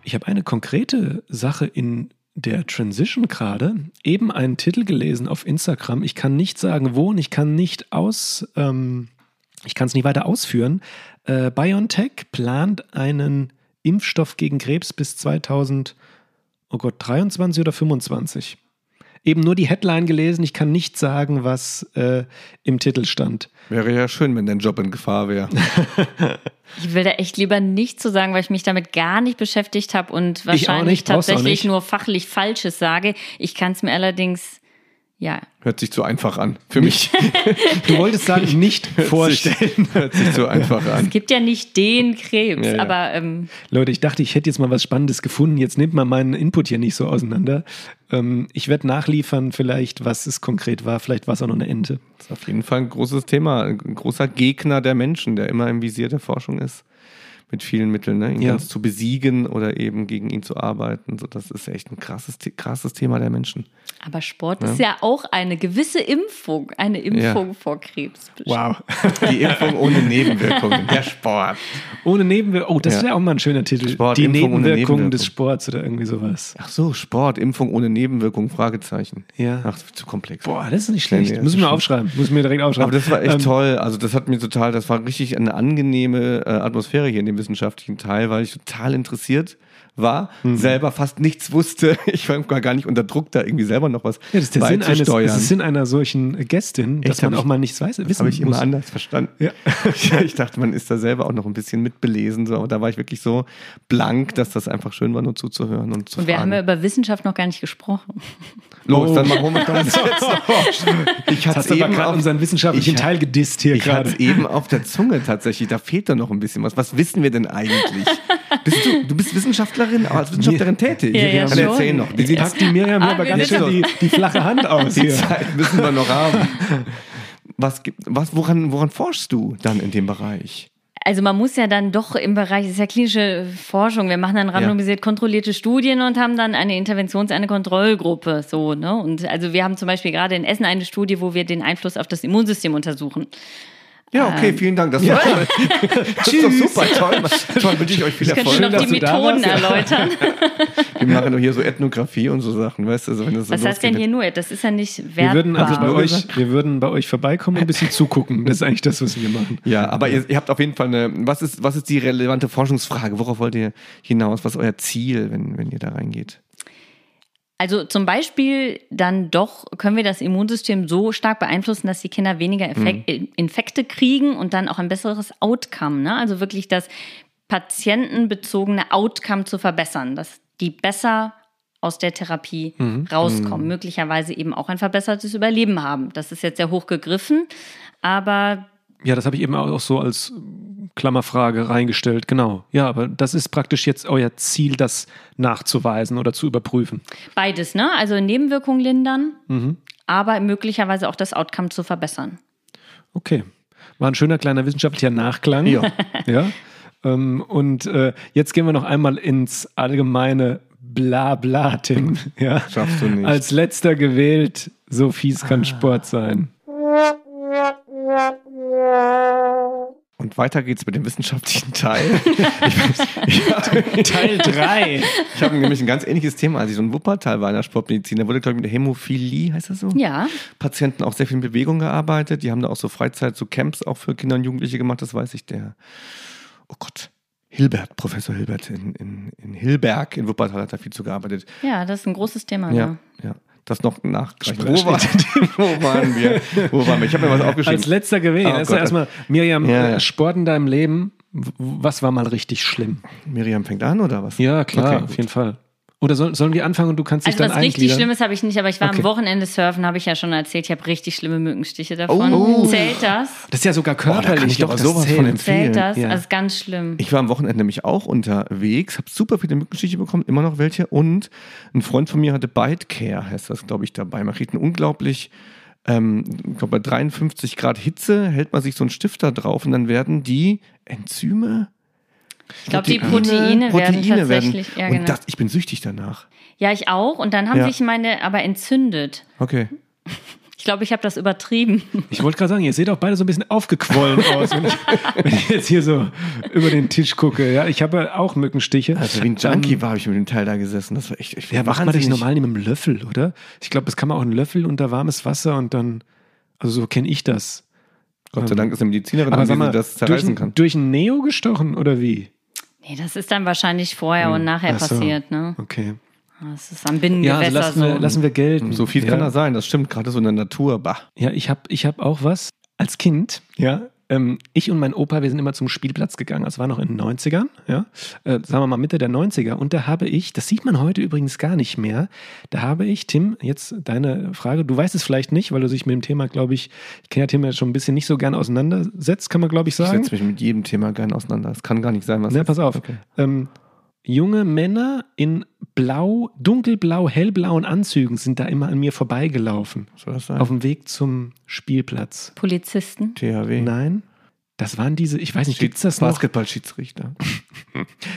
Ich habe eine konkrete Sache in der Transition gerade, eben einen Titel gelesen auf Instagram. Ich kann nicht sagen, wo und ich kann nicht aus, ähm, ich kann es nicht weiter ausführen. Äh, BioNTech plant einen Impfstoff gegen Krebs bis 2000, oh Gott, 23 oder 25 eben nur die Headline gelesen. Ich kann nicht sagen, was äh, im Titel stand. Wäre ja schön, wenn dein Job in Gefahr wäre. ich will da echt lieber nicht zu sagen, weil ich mich damit gar nicht beschäftigt habe und wahrscheinlich tatsächlich nur fachlich Falsches sage. Ich kann es mir allerdings ja. Hört sich zu einfach an für mich. du wolltest sagen, nicht vorstellen. Hört sich zu einfach an. Es gibt ja nicht den Krebs, ja, ja. aber. Ähm Leute, ich dachte, ich hätte jetzt mal was Spannendes gefunden. Jetzt nimmt man meinen Input hier nicht so auseinander. Ähm, ich werde nachliefern, vielleicht, was es konkret war. Vielleicht war es auch noch eine Ente. Das ist auf jeden Fall ein großes Thema. Ein großer Gegner der Menschen, der immer im Visier der Forschung ist. Mit vielen Mitteln, ne? ihn Ja. ganz zu besiegen oder eben gegen ihn zu arbeiten. So, das ist echt ein krasses, krasses Thema der Menschen. Aber Sport ist ja auch eine gewisse Impfung, eine Impfung Ja. vor Krebs. Wow. Die Impfung ohne Nebenwirkungen, der Sport. Ohne Nebenwirkungen. Oh, das Ja. wäre auch mal ein schöner Titel. Sport, Die Impfung Nebenwirkungen Nebenwirkung. des Sports oder irgendwie sowas. Ach so, Sport, Impfung ohne Nebenwirkungen, Fragezeichen. Ja. Ach, zu komplex. Boah, das ist nicht Nee, schlecht. nee, das Muss ich mir aufschreiben. Muss ich mir direkt aufschreiben. Aber das war echt Ähm, toll. Also das hat mir total, das war richtig eine angenehme äh, Atmosphäre hier in dem wissenschaftlichen Teil, weil ich total interessiert war, Mhm. selber fast nichts wusste. Ich war gar nicht unter Druck, da irgendwie selber noch was Ja, das ist der Sinn eines, das ist Sinn einer solchen Gästin, dass Echt, man hab auch ich- mal nichts weiß. Das habe ich immer muss. anders verstanden. Ja. Ja, ich dachte, man ist da selber auch noch ein bisschen mitbelesen. So. Aber da war ich wirklich so blank, dass das einfach schön war, nur zuzuhören und zu Und wir fragen. haben ja über Wissenschaft noch gar nicht gesprochen. Los, Oh. dann machen wir das jetzt noch. Ich hatte aber gerade unseren wissenschaftlichen ich- Teil gedisst hier Ich hatte gerade. es eben auf der Zunge tatsächlich. Da fehlt da noch ein bisschen was. Was wissen wir denn eigentlich? Bist du, du bist Wissenschaftlerin, aber als Wissenschaftlerin tätig. Ja, ja, Dann schon. erzähl noch. Die, die, Packt die Miriam Ah, aber ganz schön die, die flache Hand aus die hier. Zeit müssen wir noch haben. Was, was, woran, woran forschst du dann in dem Bereich? Also man muss ja dann doch im Bereich, das ist ja klinische Forschung, wir machen dann randomisiert kontrollierte Studien und haben dann eine Interventions-, eine Kontrollgruppe, so, ne? Und also wir haben zum Beispiel gerade in Essen eine Studie, wo wir den Einfluss auf das Immunsystem untersuchen. Ja, okay, Ähm. vielen Dank. Das, war, das ist doch super. Toll, toll wünsche ich euch viel Ich könnte Erfolg. noch dass die da Methoden erläutern. Wir machen doch hier so Ethnographie und so Sachen, weißt du? So, wenn das so Was heißt denn hier nur? Das ist ja nicht Wir wertbar. würden also bei euch, wir würden bei euch vorbeikommen und ein bisschen zugucken. Das ist eigentlich das, was wir machen. Ja, aber ihr, ihr habt auf jeden Fall eine. Was ist, was ist die relevante Forschungsfrage? Worauf wollt ihr hinaus? Was ist euer Ziel, wenn, wenn ihr da reingeht? Also zum Beispiel dann doch können wir das Immunsystem so stark beeinflussen, dass die Kinder weniger Effek Infekte kriegen und dann auch ein besseres Outcome. Ne? Also wirklich das patientenbezogene Outcome zu verbessern, dass die besser aus der Therapie rauskommen, möglicherweise eben auch ein verbessertes Überleben haben. Das ist jetzt sehr hoch gegriffen, aber Ja, das habe ich eben auch so als Klammerfrage reingestellt. Genau. Ja, aber das ist praktisch jetzt euer Ziel, das nachzuweisen oder zu überprüfen. beides, ne? Also Nebenwirkungen lindern, aber möglicherweise auch das Outcome zu verbessern. Okay. War ein schöner kleiner wissenschaftlicher Nachklang. Ja. ja. Ähm, und äh, jetzt gehen wir noch einmal ins allgemeine Blabla, Tim. Ja. Schaffst du nicht. Als letzter gewählt, so fies kann Sport sein. Und weiter geht's mit dem wissenschaftlichen Teil. Teil 3. Ich habe nämlich ein ganz ähnliches Thema, als ich so in Wuppertal war in der Sportmedizin. Da wurde, glaube ich, mit der Hämophilie, heißt das so? Ja, Patienten auch sehr viel in Bewegung gearbeitet. Die haben da auch so Freizeit, so Camps auch für Kinder und Jugendliche gemacht. Das weiß ich, der, oh Gott, Hilbert, Professor Hilbert in, in, in Hilberg in Wuppertal hat da viel zu gearbeitet. ja, das ist ein großes Thema. Ja, ne? ja. Das noch nachgereicht. Wo, war, wo waren wir? Wo waren wir? Ich habe mir was aufgeschrieben. Als letzter gewählt. Oh also erstmal, Miriam, Ja, äh, ja. Sport in deinem Leben, was war mal richtig schlimm? Miriam fängt an, oder was? Ja, klar, Okay, auf jeden Fall. Oder soll, sollen wir anfangen und du kannst dich Also dann was richtig? Schlimmes habe ich nicht, aber ich war Okay. am Wochenende surfen, habe ich ja schon erzählt. Ich habe richtig schlimme Mückenstiche davon. Oh. Zählt das? Das ist ja sogar da kann körperlich. ich doch, das sowas zählt. von empfehlen. Zählt das? Ja. Also ganz schlimm. Ich war am Wochenende nämlich auch unterwegs, habe super viele Mückenstiche bekommen, immer noch welche. Und ein Freund von mir hatte Bite Care, heißt das, glaube ich, dabei. Man kriegt einen unglaublich, ähm, ich glaube, bei 53 Grad Hitze hält man sich so einen Stift da drauf und dann werden die Enzyme. Ich glaube, die Proteine, werden tatsächlich. ja, und genau. das, ich bin süchtig danach. ja, ich auch. Und dann haben Ja. sich meine aber entzündet. Okay. Ich glaube, ich habe das übertrieben. Ich wollte gerade sagen, ihr seht auch beide so ein bisschen aufgequollen aus, wenn ich, wenn ich jetzt hier so über den Tisch gucke. Ja, ich habe auch Mückenstiche. Also wie ein Junkie war ich mit dem Teil da gesessen. Das war echt, echt Ja, macht man das normal mit einem Löffel, oder? Ich glaube, das kann man auch einen Löffel unter warmes Wasser und dann, also so kenne ich das. Gott sei Dank ist eine Medizinerin, Aber die mal, das durch, zerreißen ein- kann. durch ein Neo gestochen oder wie? Nee, das ist dann wahrscheinlich vorher und nachher Ach so. passiert. Ne? Okay. Das ist am Ja, Binnengewässer also lassen, so. wir, lassen wir gelten. So viel ja. kann das sein, das stimmt, gerade so in der Natur. Bah. Ja, ich habe ich hab auch was. Als Kind, ja, ähm, ich und mein Opa, wir sind immer zum Spielplatz gegangen. Das war noch in den 90ern, ja, äh, sagen wir mal Mitte der 90er. Und da habe ich, das sieht man heute übrigens gar nicht mehr, da habe ich, Tim, jetzt deine Frage, du weißt es vielleicht nicht, weil du dich mit dem Thema, glaube ich, ich kenne ja Tim ja schon ein bisschen nicht so gern auseinandersetzt, kann man, glaube ich, Ich sagen. setze mich mit jedem Thema gern auseinander. Es kann gar nicht sein, was Ne, jetzt- pass auf. Okay. Ähm, junge Männer in blau, dunkelblau, hellblauen Anzügen sind da immer an mir vorbeigelaufen. Soll das sein? Auf dem Weg zum Spielplatz. Polizisten. THW. Nein? Das waren diese, ich weiß nicht, gibt's das noch? Basketballschiedsrichter.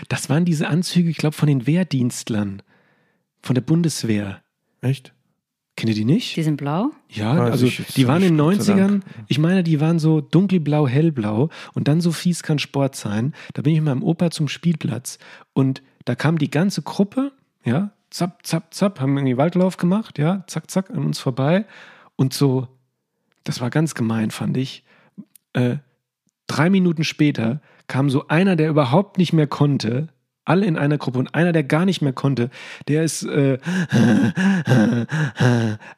Das waren diese Anzüge, ich glaube, von den Wehrdienstlern. Von der Bundeswehr. Echt? Kennt ihr die nicht? Die sind blau? Ja, Weiß also ich die waren in den nicht, Gott sei 90ern, Dank. ich meine, die waren so dunkelblau, hellblau und dann so fies kann Sport sein. Da bin ich mit meinem Opa zum Spielplatz und da kam die ganze Gruppe, ja, zapp, zapp, zapp, haben irgendwie Waldlauf gemacht, ja, zack, zack, an uns vorbei und so, das war ganz gemein, fand ich. Äh, drei Minuten später kam so einer, der überhaupt nicht mehr konnte, alle in einer Gruppe und einer, der gar nicht mehr konnte, der ist äh,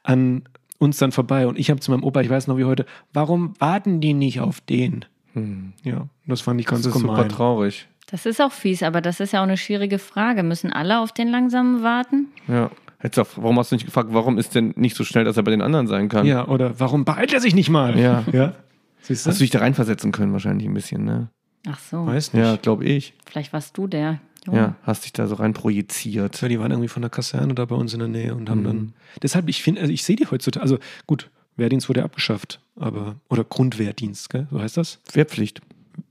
an uns dann vorbei und ich habe zu meinem Opa, ich weiß noch wie heute, warum warten die nicht auf den? Hm. Ja, das fand ich ganz Das ist super gemein. traurig. Das ist auch fies, aber das ist ja auch eine schwierige Frage. Müssen alle auf den langsamen warten? Ja. Auch, warum hast du nicht gefragt, warum ist denn nicht so schnell, dass er bei den anderen sein kann? Ja, oder warum beeilt er sich nicht mal? Ja. ja. Siehst du? Hast du dich da reinversetzen können, wahrscheinlich ein bisschen, ne? Ach so, Weiß nicht. Ja, glaube ich. vielleicht warst du der. Junge. Ja, hast dich da so rein projiziert. Ja, die waren irgendwie von der Kaserne da bei uns in der Nähe und haben Mhm. dann. Deshalb, ich finde, also ich sehe die heutzutage. Also gut, Wehrdienst wurde ja abgeschafft, aber. Oder Grundwehrdienst, gell? So heißt das? Wehrpflicht.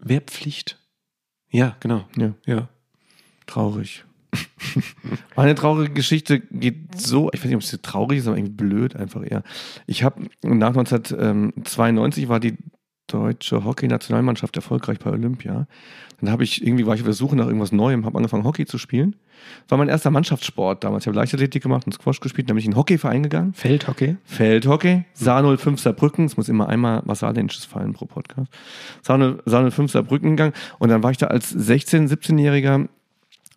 Wehrpflicht. Ja, genau. Ja. Ja. Traurig. Meine traurige Geschichte geht so, ich weiß nicht, ob es traurig ist, aber irgendwie blöd einfach eher. Ich habe nach 1992 war die deutsche Hockey-Nationalmannschaft erfolgreich bei Olympia. Dann habe ich irgendwie war ich auf der Suche nach irgendwas Neuem, habe angefangen Hockey zu spielen. Das war mein erster Mannschaftssport damals. Ich habe Leichtathletik gemacht und Squash gespielt. Dann bin ich in den Hockeyverein gegangen. Feldhockey. Feldhockey, Saar 05 Saarbrücken, es muss immer einmal was Saarländisches fallen pro Podcast. Saar 0 Saar 05 Saarbrücken gegangen und dann war ich da als 16-, 17-Jähriger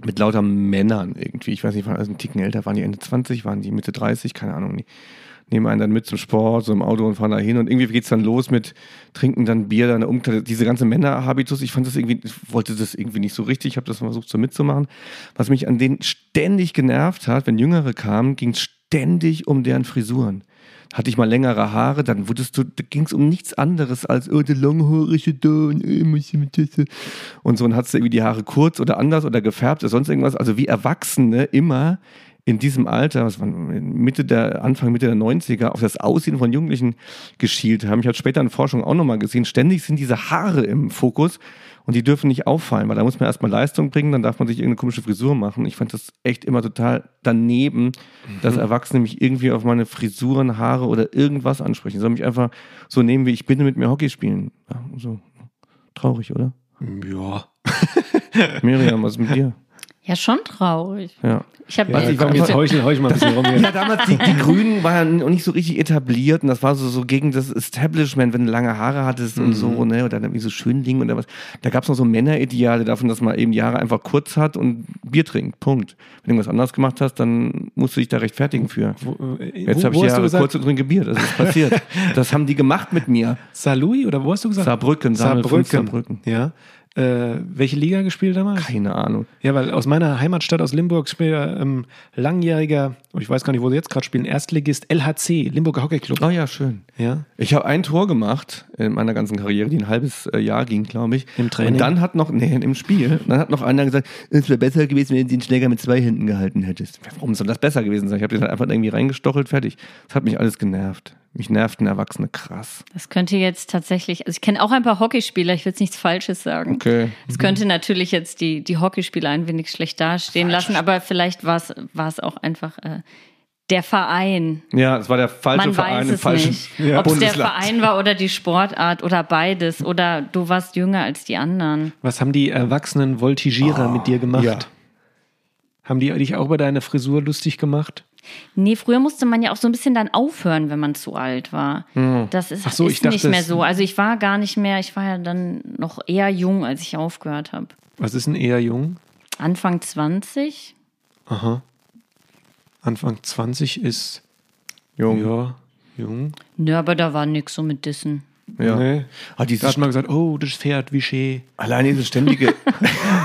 mit lauter Männern irgendwie. Ich weiß nicht, waren also ein Ticken älter, waren die Ende 20, waren die Mitte 30, keine Ahnung. Nehmen einen dann mit zum Sport, so im Auto und fahren da hin und irgendwie geht's dann los mit trinken dann Bier, dann Umkleide, diese ganze Männerhabitus. Ich fand das irgendwie, ich wollte das irgendwie nicht so richtig, ich habe das versucht so mitzumachen. Was mich an denen ständig genervt hat, wenn Jüngere kamen, ging es ständig um deren Frisuren. Hatte ich mal längere Haare, dann wurdest du, ging es um nichts anderes als, oh, der langhaarige da und, äh. und so, und hattest du irgendwie die Haare kurz oder anders oder gefärbt oder sonst irgendwas. Also wie Erwachsene immer in diesem Alter, was war Mitte der, Anfang, Mitte der 90er, auf das Aussehen von Jugendlichen geschielt haben. Ich habe später in Forschung auch nochmal gesehen, ständig sind diese Haare im Fokus und die dürfen nicht auffallen, weil da muss man erstmal Leistung bringen, dann darf man sich irgendeine komische Frisur machen. Ich fand das echt immer total daneben, dass Erwachsene mich irgendwie auf meine Frisuren, Haare oder irgendwas ansprechen. Sollen mich einfach so nehmen, wie ich bin und mit mir Hockey spielen. Ja, so. Traurig, oder? Ja. Miriam, was ist mit dir? Ja, schon traurig. Ja. Ich habe ja ich komm, jetzt heuchel, heuchel mal ein bisschen rum hier. Ja, damals, die, die Grünen waren ja noch nicht so richtig etabliert und das war so, so gegen das Establishment, wenn du lange Haare hattest und so, ne, oder dann irgendwie so Schönling oder was. Da gab es noch so Männerideale davon, dass man eben die Haare einfach kurz hat und Bier trinkt. Punkt. Wenn du irgendwas anderes gemacht hast, dann musst du dich da rechtfertigen für. Wo, äh, Jetzt habe ich die Haare gesagt? kurz und trinke Bier. Das ist passiert. das haben die gemacht mit mir. Saarlouis oder wo hast du gesagt? Saarbrücken, Saarbrücken. Saarbrücken. Ja. Äh, welche Liga gespielt damals? Keine Ahnung. Ja, weil aus meiner Heimatstadt aus Limburg spielt ähm, langjähriger, oh, ich weiß gar nicht, wo sie jetzt gerade spielen, Erstligist LHC, Limburger Hockey Club. Oh ja, schön. Ja. Ich habe ein Tor gemacht in meiner ganzen Karriere, die ein halbes äh, Jahr ging, glaube ich. Im Training? Und dann hat noch, nee, im Spiel, dann hat noch einer gesagt, es wäre besser gewesen, wenn du den Schläger mit zwei Händen gehalten hättest. Warum soll das besser gewesen sein? Ich habe den halt einfach irgendwie reingestochelt, fertig. Das hat mich alles genervt. Mich nervten Erwachsene krass. Das könnte jetzt tatsächlich, also ich kenne auch ein paar Hockeyspieler, ich will jetzt nichts Falsches sagen. Okay. Es könnte natürlich jetzt die, die Hockeyspieler ein wenig schlecht dastehen lassen, aber vielleicht war es war es auch einfach äh, der Verein. Ja, es war der falsche Man Verein weiß im es falschen nicht. ja, Ob es der. Verein war oder die Sportart oder beides oder du warst jünger als die anderen. Was haben die erwachsenen Voltigierer mit dir gemacht? ja. Haben die dich auch über deine Frisur lustig gemacht? Nee, früher musste man ja auch so ein bisschen dann aufhören, wenn man zu alt war. Das ist, Ach so, ich ist dachte, nicht mehr so. Also ich war gar nicht mehr, ich war ja dann noch eher jung, als ich aufgehört habe. Was ist denn eher jung? Anfang 20. Aha. Anfang 20 ist, Jung. ja, jung. Nö, aber da war nix so mit Dissen. Ja. Nee. Ah, hat dieses, schon mal gesagt, oh, das Pferd, wie schön. alleine dieses ständige,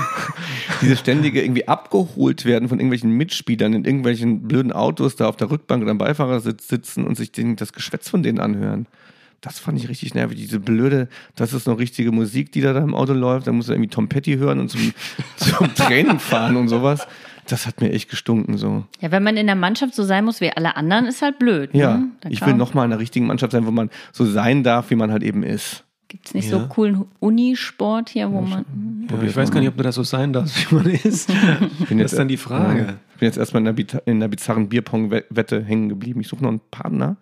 dieses ständige irgendwie abgeholt werden von irgendwelchen Mitspielern in irgendwelchen blöden Autos da auf der Rückbank oder am Beifahrersitz sitzen und sich den, das Geschwätz von denen anhören. Das fand ich richtig nervig. Diese blöde, das ist noch richtige Musik, die da, da im Auto läuft. Da musst du irgendwie Tom Petty hören und zum, zum Training fahren und sowas. Das hat mir echt gestunken so. Ja, wenn man in der Mannschaft so sein muss wie alle anderen, ist halt blöd. Ja, ne? Ich will noch mal in einer richtigen Mannschaft sein, wo man so sein darf, wie man halt eben ist. Gibt es nicht Ja. so coolen Unisport hier, wo man. Ja, ich weiß gar nicht, ob das so sein darf, wie man ist. bin das ist dann die Frage. Ja. Ich bin jetzt erstmal in einer, bita- in einer bizarren Bierpong-Wette hängen geblieben. Ich suche noch einen Partner.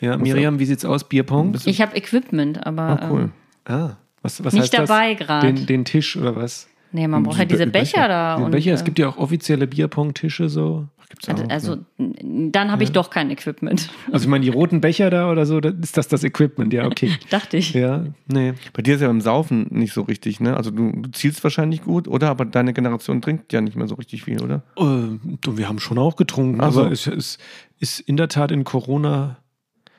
Ja, Miriam, wie sieht's aus? Bierpong? Ich habe Equipment, aber. Ah, cool. Ah, was, was Nicht heißt dabei grad. Den, den Tisch oder was? Nee, man braucht ja diese Becher da. Den und, Becher, es äh, gibt ja auch offizielle Bierpong-Tische so. Gibt's Also, auch, also n- dann habe ich doch kein Equipment. Also ich meine, die roten Becher da oder so, das- ist das das Equipment? Ja, okay. Dachte ich. Ja, nee. Bei dir ist ja beim Saufen nicht so richtig, ne? Also du, du zielst wahrscheinlich gut, oder? Aber deine Generation trinkt ja nicht mehr so richtig viel, oder? Äh, du, wir haben schon auch getrunken, Ach so. aber es, es ist in der Tat in Corona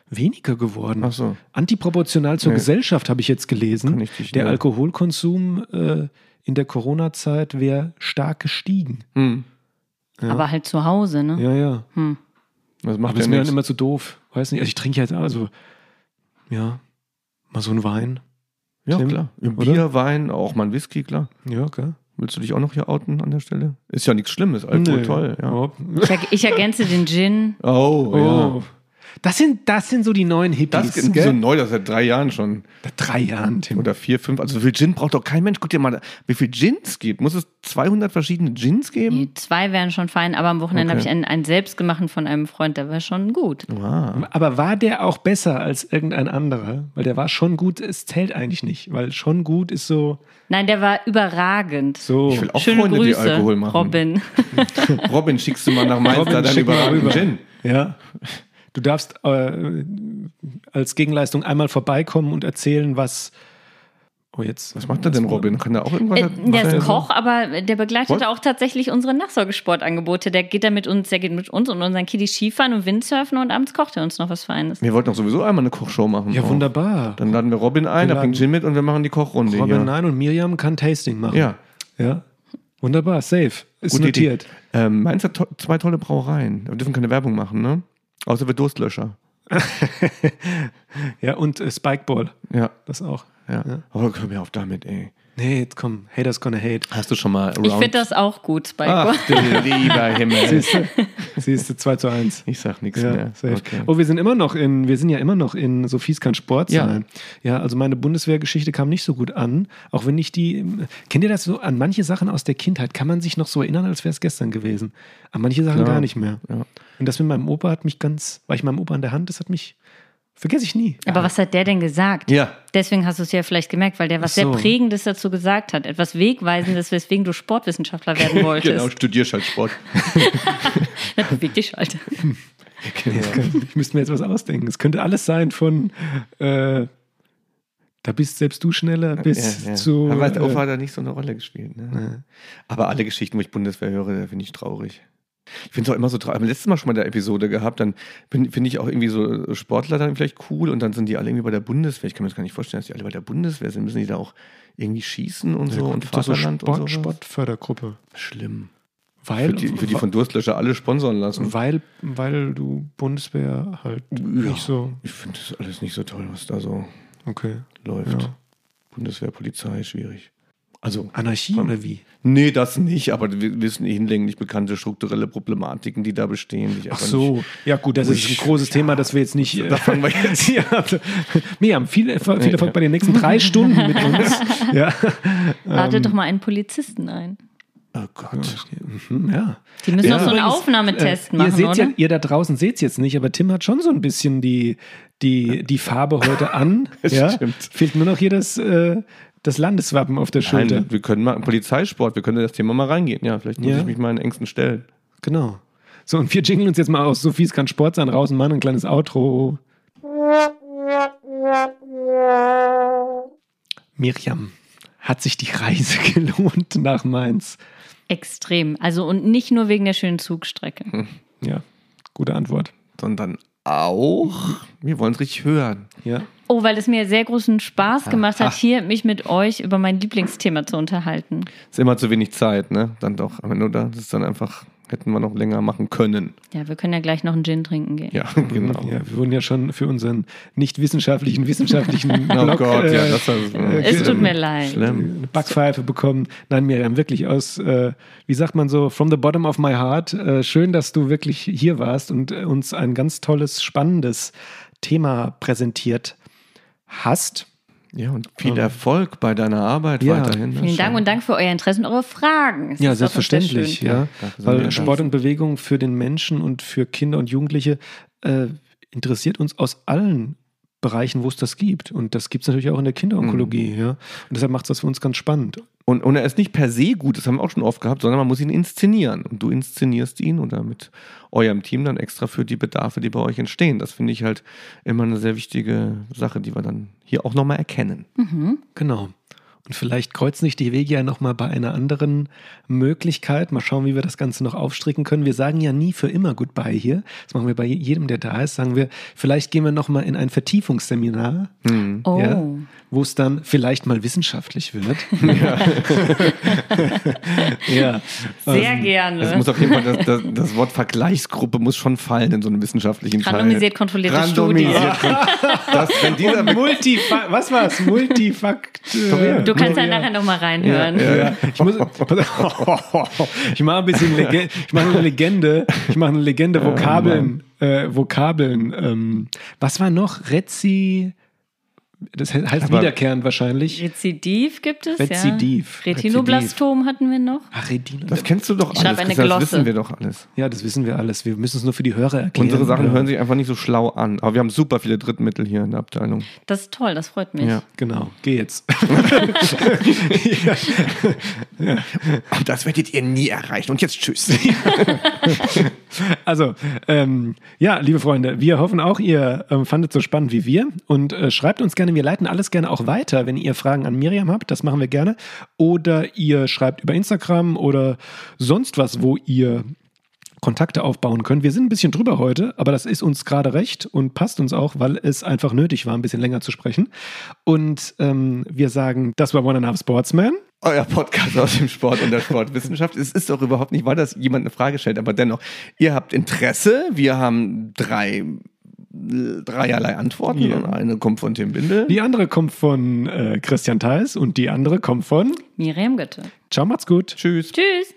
weniger geworden. Ach so. Antiproportional zur Nee. Gesellschaft habe ich jetzt gelesen. Kann ich dich Der Alkoholkonsum äh, in der Corona-Zeit wäre stark gestiegen. Hm. Ja. Aber halt zu Hause, ne? Ja, ja. Hm. Das macht Aber ist ja mir dann immer zu doof. Weiß nicht. Also ich trinke jetzt also, ja, mal so einen Wein. Ja, Tim, klar. Ja, oder? Bier, Wein, auch mal ein Whisky, klar. Ja, okay. Willst du dich auch noch hier outen an der Stelle? Ist ja nichts Schlimmes. Alkohol, Nee. toll. Ja. Ich, erg- ich ergänze den Gin. Oh, Oh. Das sind, das sind so die neuen Das Hippies. ist gell? so neu, das ist seit drei Jahren schon. Seit drei Jahren, Tim. Oder vier, fünf. Also so viel Gin braucht doch kein Mensch. Guck dir mal, wie viel Gins es gibt. Muss es 200 verschiedene Gins geben? Die zwei wären schon fein, aber am Wochenende Okay. habe ich einen, einen selbstgemachten von einem Freund, der war schon gut. Ah. Aber war der auch besser als irgendein anderer? Weil der war schon gut, es zählt eigentlich nicht. Weil schon gut ist so, Nein, der war überragend. so. Ich will auch Schöne Freunde, die Grüße, Alkohol machen. Robin. Robin, schickst du mal nach Mainz Robin, da deinen schick mal überragenden rüber. Gin? Ja. Du darfst äh, als Gegenleistung einmal vorbeikommen und erzählen, was. Oh, jetzt. Was macht er denn, Robin? Kann er auch irgendwas Äh, machen? der ist Koch, aber der begleitet Was? auch tatsächlich unsere Nachsorgesportangebote. Der geht da mit uns, der geht mit uns und unseren Kiddies Skifahren und Windsurfen und abends kocht er uns noch was Feines. Wir wollten doch sowieso einmal eine Kochshow machen. Ja, auch. wunderbar. Dann laden wir Robin ein, Wir er bringt Gin mit und wir machen die Kochrunde Robin, hier. nein, und Miriam kann Tasting machen. Ja. Ja. Wunderbar, safe. Ist Gute notiert. Ähm, Mainz hat to zwei tolle Brauereien. Wir dürfen keine Werbung machen, ne? Außer wir Durstlöscher. Ja, und äh, Spikeball. Ja, Das auch. ja. Ja. Oh, komm mir auf damit, ey. Nee, jetzt komm. Haters gonna hate. Hast du schon mal Ich finde das auch gut, Spike. Ach, du lieber Himmel. Siehst du? Siehst du, 2 zu 1. Ich sag nichts Ja, mehr. safe. Okay. Oh, wir sind immer noch in, wir sind ja immer noch in so fies kann Sport Ja. sein. Ja. also meine Bundeswehrgeschichte kam nicht so gut an, auch wenn ich die, kennt ihr das so, an manche Sachen aus der Kindheit kann man sich noch so erinnern, als wäre es gestern gewesen. An manche Sachen Klar. gar nicht mehr. Ja. Und das mit meinem Opa hat mich ganz, war ich meinem Opa an der Hand, das hat mich, vergesse ich nie. Aber was hat der denn gesagt? Ja. Deswegen hast du es ja vielleicht gemerkt, weil der was so. sehr Prägendes dazu gesagt hat. Etwas Wegweisendes, weswegen du Sportwissenschaftler werden wolltest. Genau, studierst halt Sport. Das bewegt dich halt. Kann, ich müsste mir jetzt was ausdenken. Es könnte alles sein von, äh, da bist selbst du schneller bis ja, ja. zu. Aber der äh, Opa hat da nicht so eine Rolle gespielt. Ne? Aber alle Geschichten, wo ich Bundeswehr höre, da finde ich traurig. Ich finde es auch immer so traurig. Haben letztes Mal schon mal der Episode gehabt, dann finde ich auch irgendwie so Sportler dann vielleicht cool und dann sind die alle irgendwie bei der Bundeswehr. Ich kann mir das gar nicht vorstellen, dass die alle bei der Bundeswehr sind. Müssen die da auch irgendwie schießen und so ja, und doch so Vaterland Sport, und so? Sportfördergruppe. Schlimm. Weil, Ich würde die, würd die von Durstlöscher alle sponsern lassen. weil, weil du Bundeswehr halt nicht so. Ich finde das alles nicht so toll, was da so Okay. läuft. Ja. Bundeswehr, Polizei, schwierig. Also, Anarchie oder wie? nee, das nicht, aber wir wissen hinlänglich bekannte strukturelle Problematiken, die da bestehen. die Ach so, ja gut, das ist ein großes Thema, das wir jetzt nicht. Da fangen wir jetzt. ja, also, wir haben viel, viel Erfolg bei den nächsten drei Stunden mit uns. Ja. Lade Ähm. doch mal einen Polizisten ein. Oh Gott. Mhm, ja. Die müssen Ja. doch so einen Aufnahmetest äh, machen, ihr seht oder? Ja, ihr da draußen seht es jetzt nicht, aber Tim hat schon so ein bisschen die, die, die Farbe heute an. Das ja? stimmt. Fehlt nur noch hier das, äh, das Landeswappen auf der Schulter. Nein, wir können mal Polizeisport, wir können in das Thema mal reingehen. Ja, vielleicht muss Ja. ich mich mal in Ängsten stellen. Genau. So, und wir jingeln uns jetzt mal aus Sophies kann Sport sein raus und machen ein kleines Outro. Miriam, hat sich die Reise gelohnt nach Mainz? Extrem. Also und nicht nur wegen der schönen Zugstrecke. Ja, gute Antwort. Sondern auch, wir wollen es richtig hören. Ja. Oh, weil es mir sehr großen Spaß gemacht hat, hier mich mit euch über mein Lieblingsthema zu unterhalten. Ist immer zu wenig Zeit, ne? Dann doch. Aber nur da, das ist dann einfach, hätten wir noch länger machen können. Ja, wir können ja gleich noch einen Gin trinken gehen. Ja, genau. Ja, wir wurden ja schon für unseren nicht wissenschaftlichen, wissenschaftlichen Oh Blog Gott, äh, ja, das war äh, Es tut mir leid. schlimm. eine Backpfeife bekommen. Nein, Miriam, wirklich aus, äh, wie sagt man so, from the bottom of my heart. Äh, schön, dass du wirklich hier warst und äh, uns ein ganz tolles, spannendes Thema präsentiert hast. Ja, und viel Erfolg bei deiner Arbeit Ja. weiterhin. ne? Vielen Dank und Dank für euer Interesse und eure Fragen. Es Ja, selbstverständlich, ja. Weil Sport und Bewegung für den Menschen und für Kinder und Jugendliche äh, interessiert uns aus allen Bereichen, wo es das gibt. Und das gibt es natürlich auch in der Kinderonkologie, Mhm. ja. Und deshalb macht es das für uns ganz spannend. Und, und er ist nicht per se gut, das haben wir auch schon oft gehabt, sondern man muss ihn inszenieren. Und du inszenierst ihn oder mit eurem Team dann extra für die Bedarfe, die bei euch entstehen. Das finde ich halt immer eine sehr wichtige Sache, die wir dann hier auch nochmal erkennen. Genau. Und vielleicht kreuzen sich die Wege ja nochmal bei einer anderen Möglichkeit. Mal schauen, wie wir das Ganze noch aufstricken können. Wir sagen ja nie für immer Goodbye hier. Das machen wir bei jedem, der da ist. Sagen wir, vielleicht gehen wir nochmal in ein Vertiefungsseminar, Oh. ja, wo es dann vielleicht mal wissenschaftlich wird. ja. Sehr Ähm, gerne. Es muss auf jeden Fall, das, das, das Wort Vergleichsgruppe muss schon fallen in so einem wissenschaftlichen Teil. Randomisiert kontrollierte Randomisiert kon- Das, wenn dieser was war's? Multifakt. Du kannst ja nachher nochmal reinhören. Ja, Ja, ich muss. ich mache ein bisschen Legende. Ich mache eine Legende. Ich mache eine Legende. Vokabeln. äh, Vokabeln. Ähm, was war noch? Rezi. Das heißt Aber- wiederkehrend wahrscheinlich. Rezidiv gibt es, Rezidiv. ja. Retinoblastom hatten wir noch. Ach, Redino. Das kennst du doch Ich schreibe alles. eine das Glosse. wissen wir doch alles. Ja, das wissen wir alles. Wir müssen es nur für die Hörer erklären. Unsere Sachen ja. hören sich einfach nicht so schlau an. Aber wir haben super viele Drittmittel hier in der Abteilung. Das ist toll, das freut mich. Ja. Genau, geh jetzt. Und das werdet ihr nie erreichen. Und jetzt tschüss. Also, ähm, ja, liebe Freunde, wir hoffen auch, ihr ähm, fandet so spannend wie wir und äh, schreibt uns gerne, wir leiten alles gerne auch weiter, wenn ihr Fragen an Miriam habt, das machen wir gerne. Oder ihr schreibt über Instagram oder sonst was, wo ihr Kontakte aufbauen könnt. Wir sind ein bisschen drüber heute, aber das ist uns gerade recht und passt uns auch, weil es einfach nötig war, ein bisschen länger zu sprechen. Und ähm, wir sagen, das war One and a Half Sportsman. Euer Podcast aus dem Sport und der Sportwissenschaft. Es ist doch überhaupt nicht wahr, dass jemand eine Frage stellt, aber dennoch, ihr habt Interesse. Wir haben drei dreierlei Antworten Ja. und eine kommt von Tim Bindel. Die andere kommt von äh, Christian Theis und die andere kommt von Miriam Götte. Ciao, macht's gut. Tschüss. Tschüss.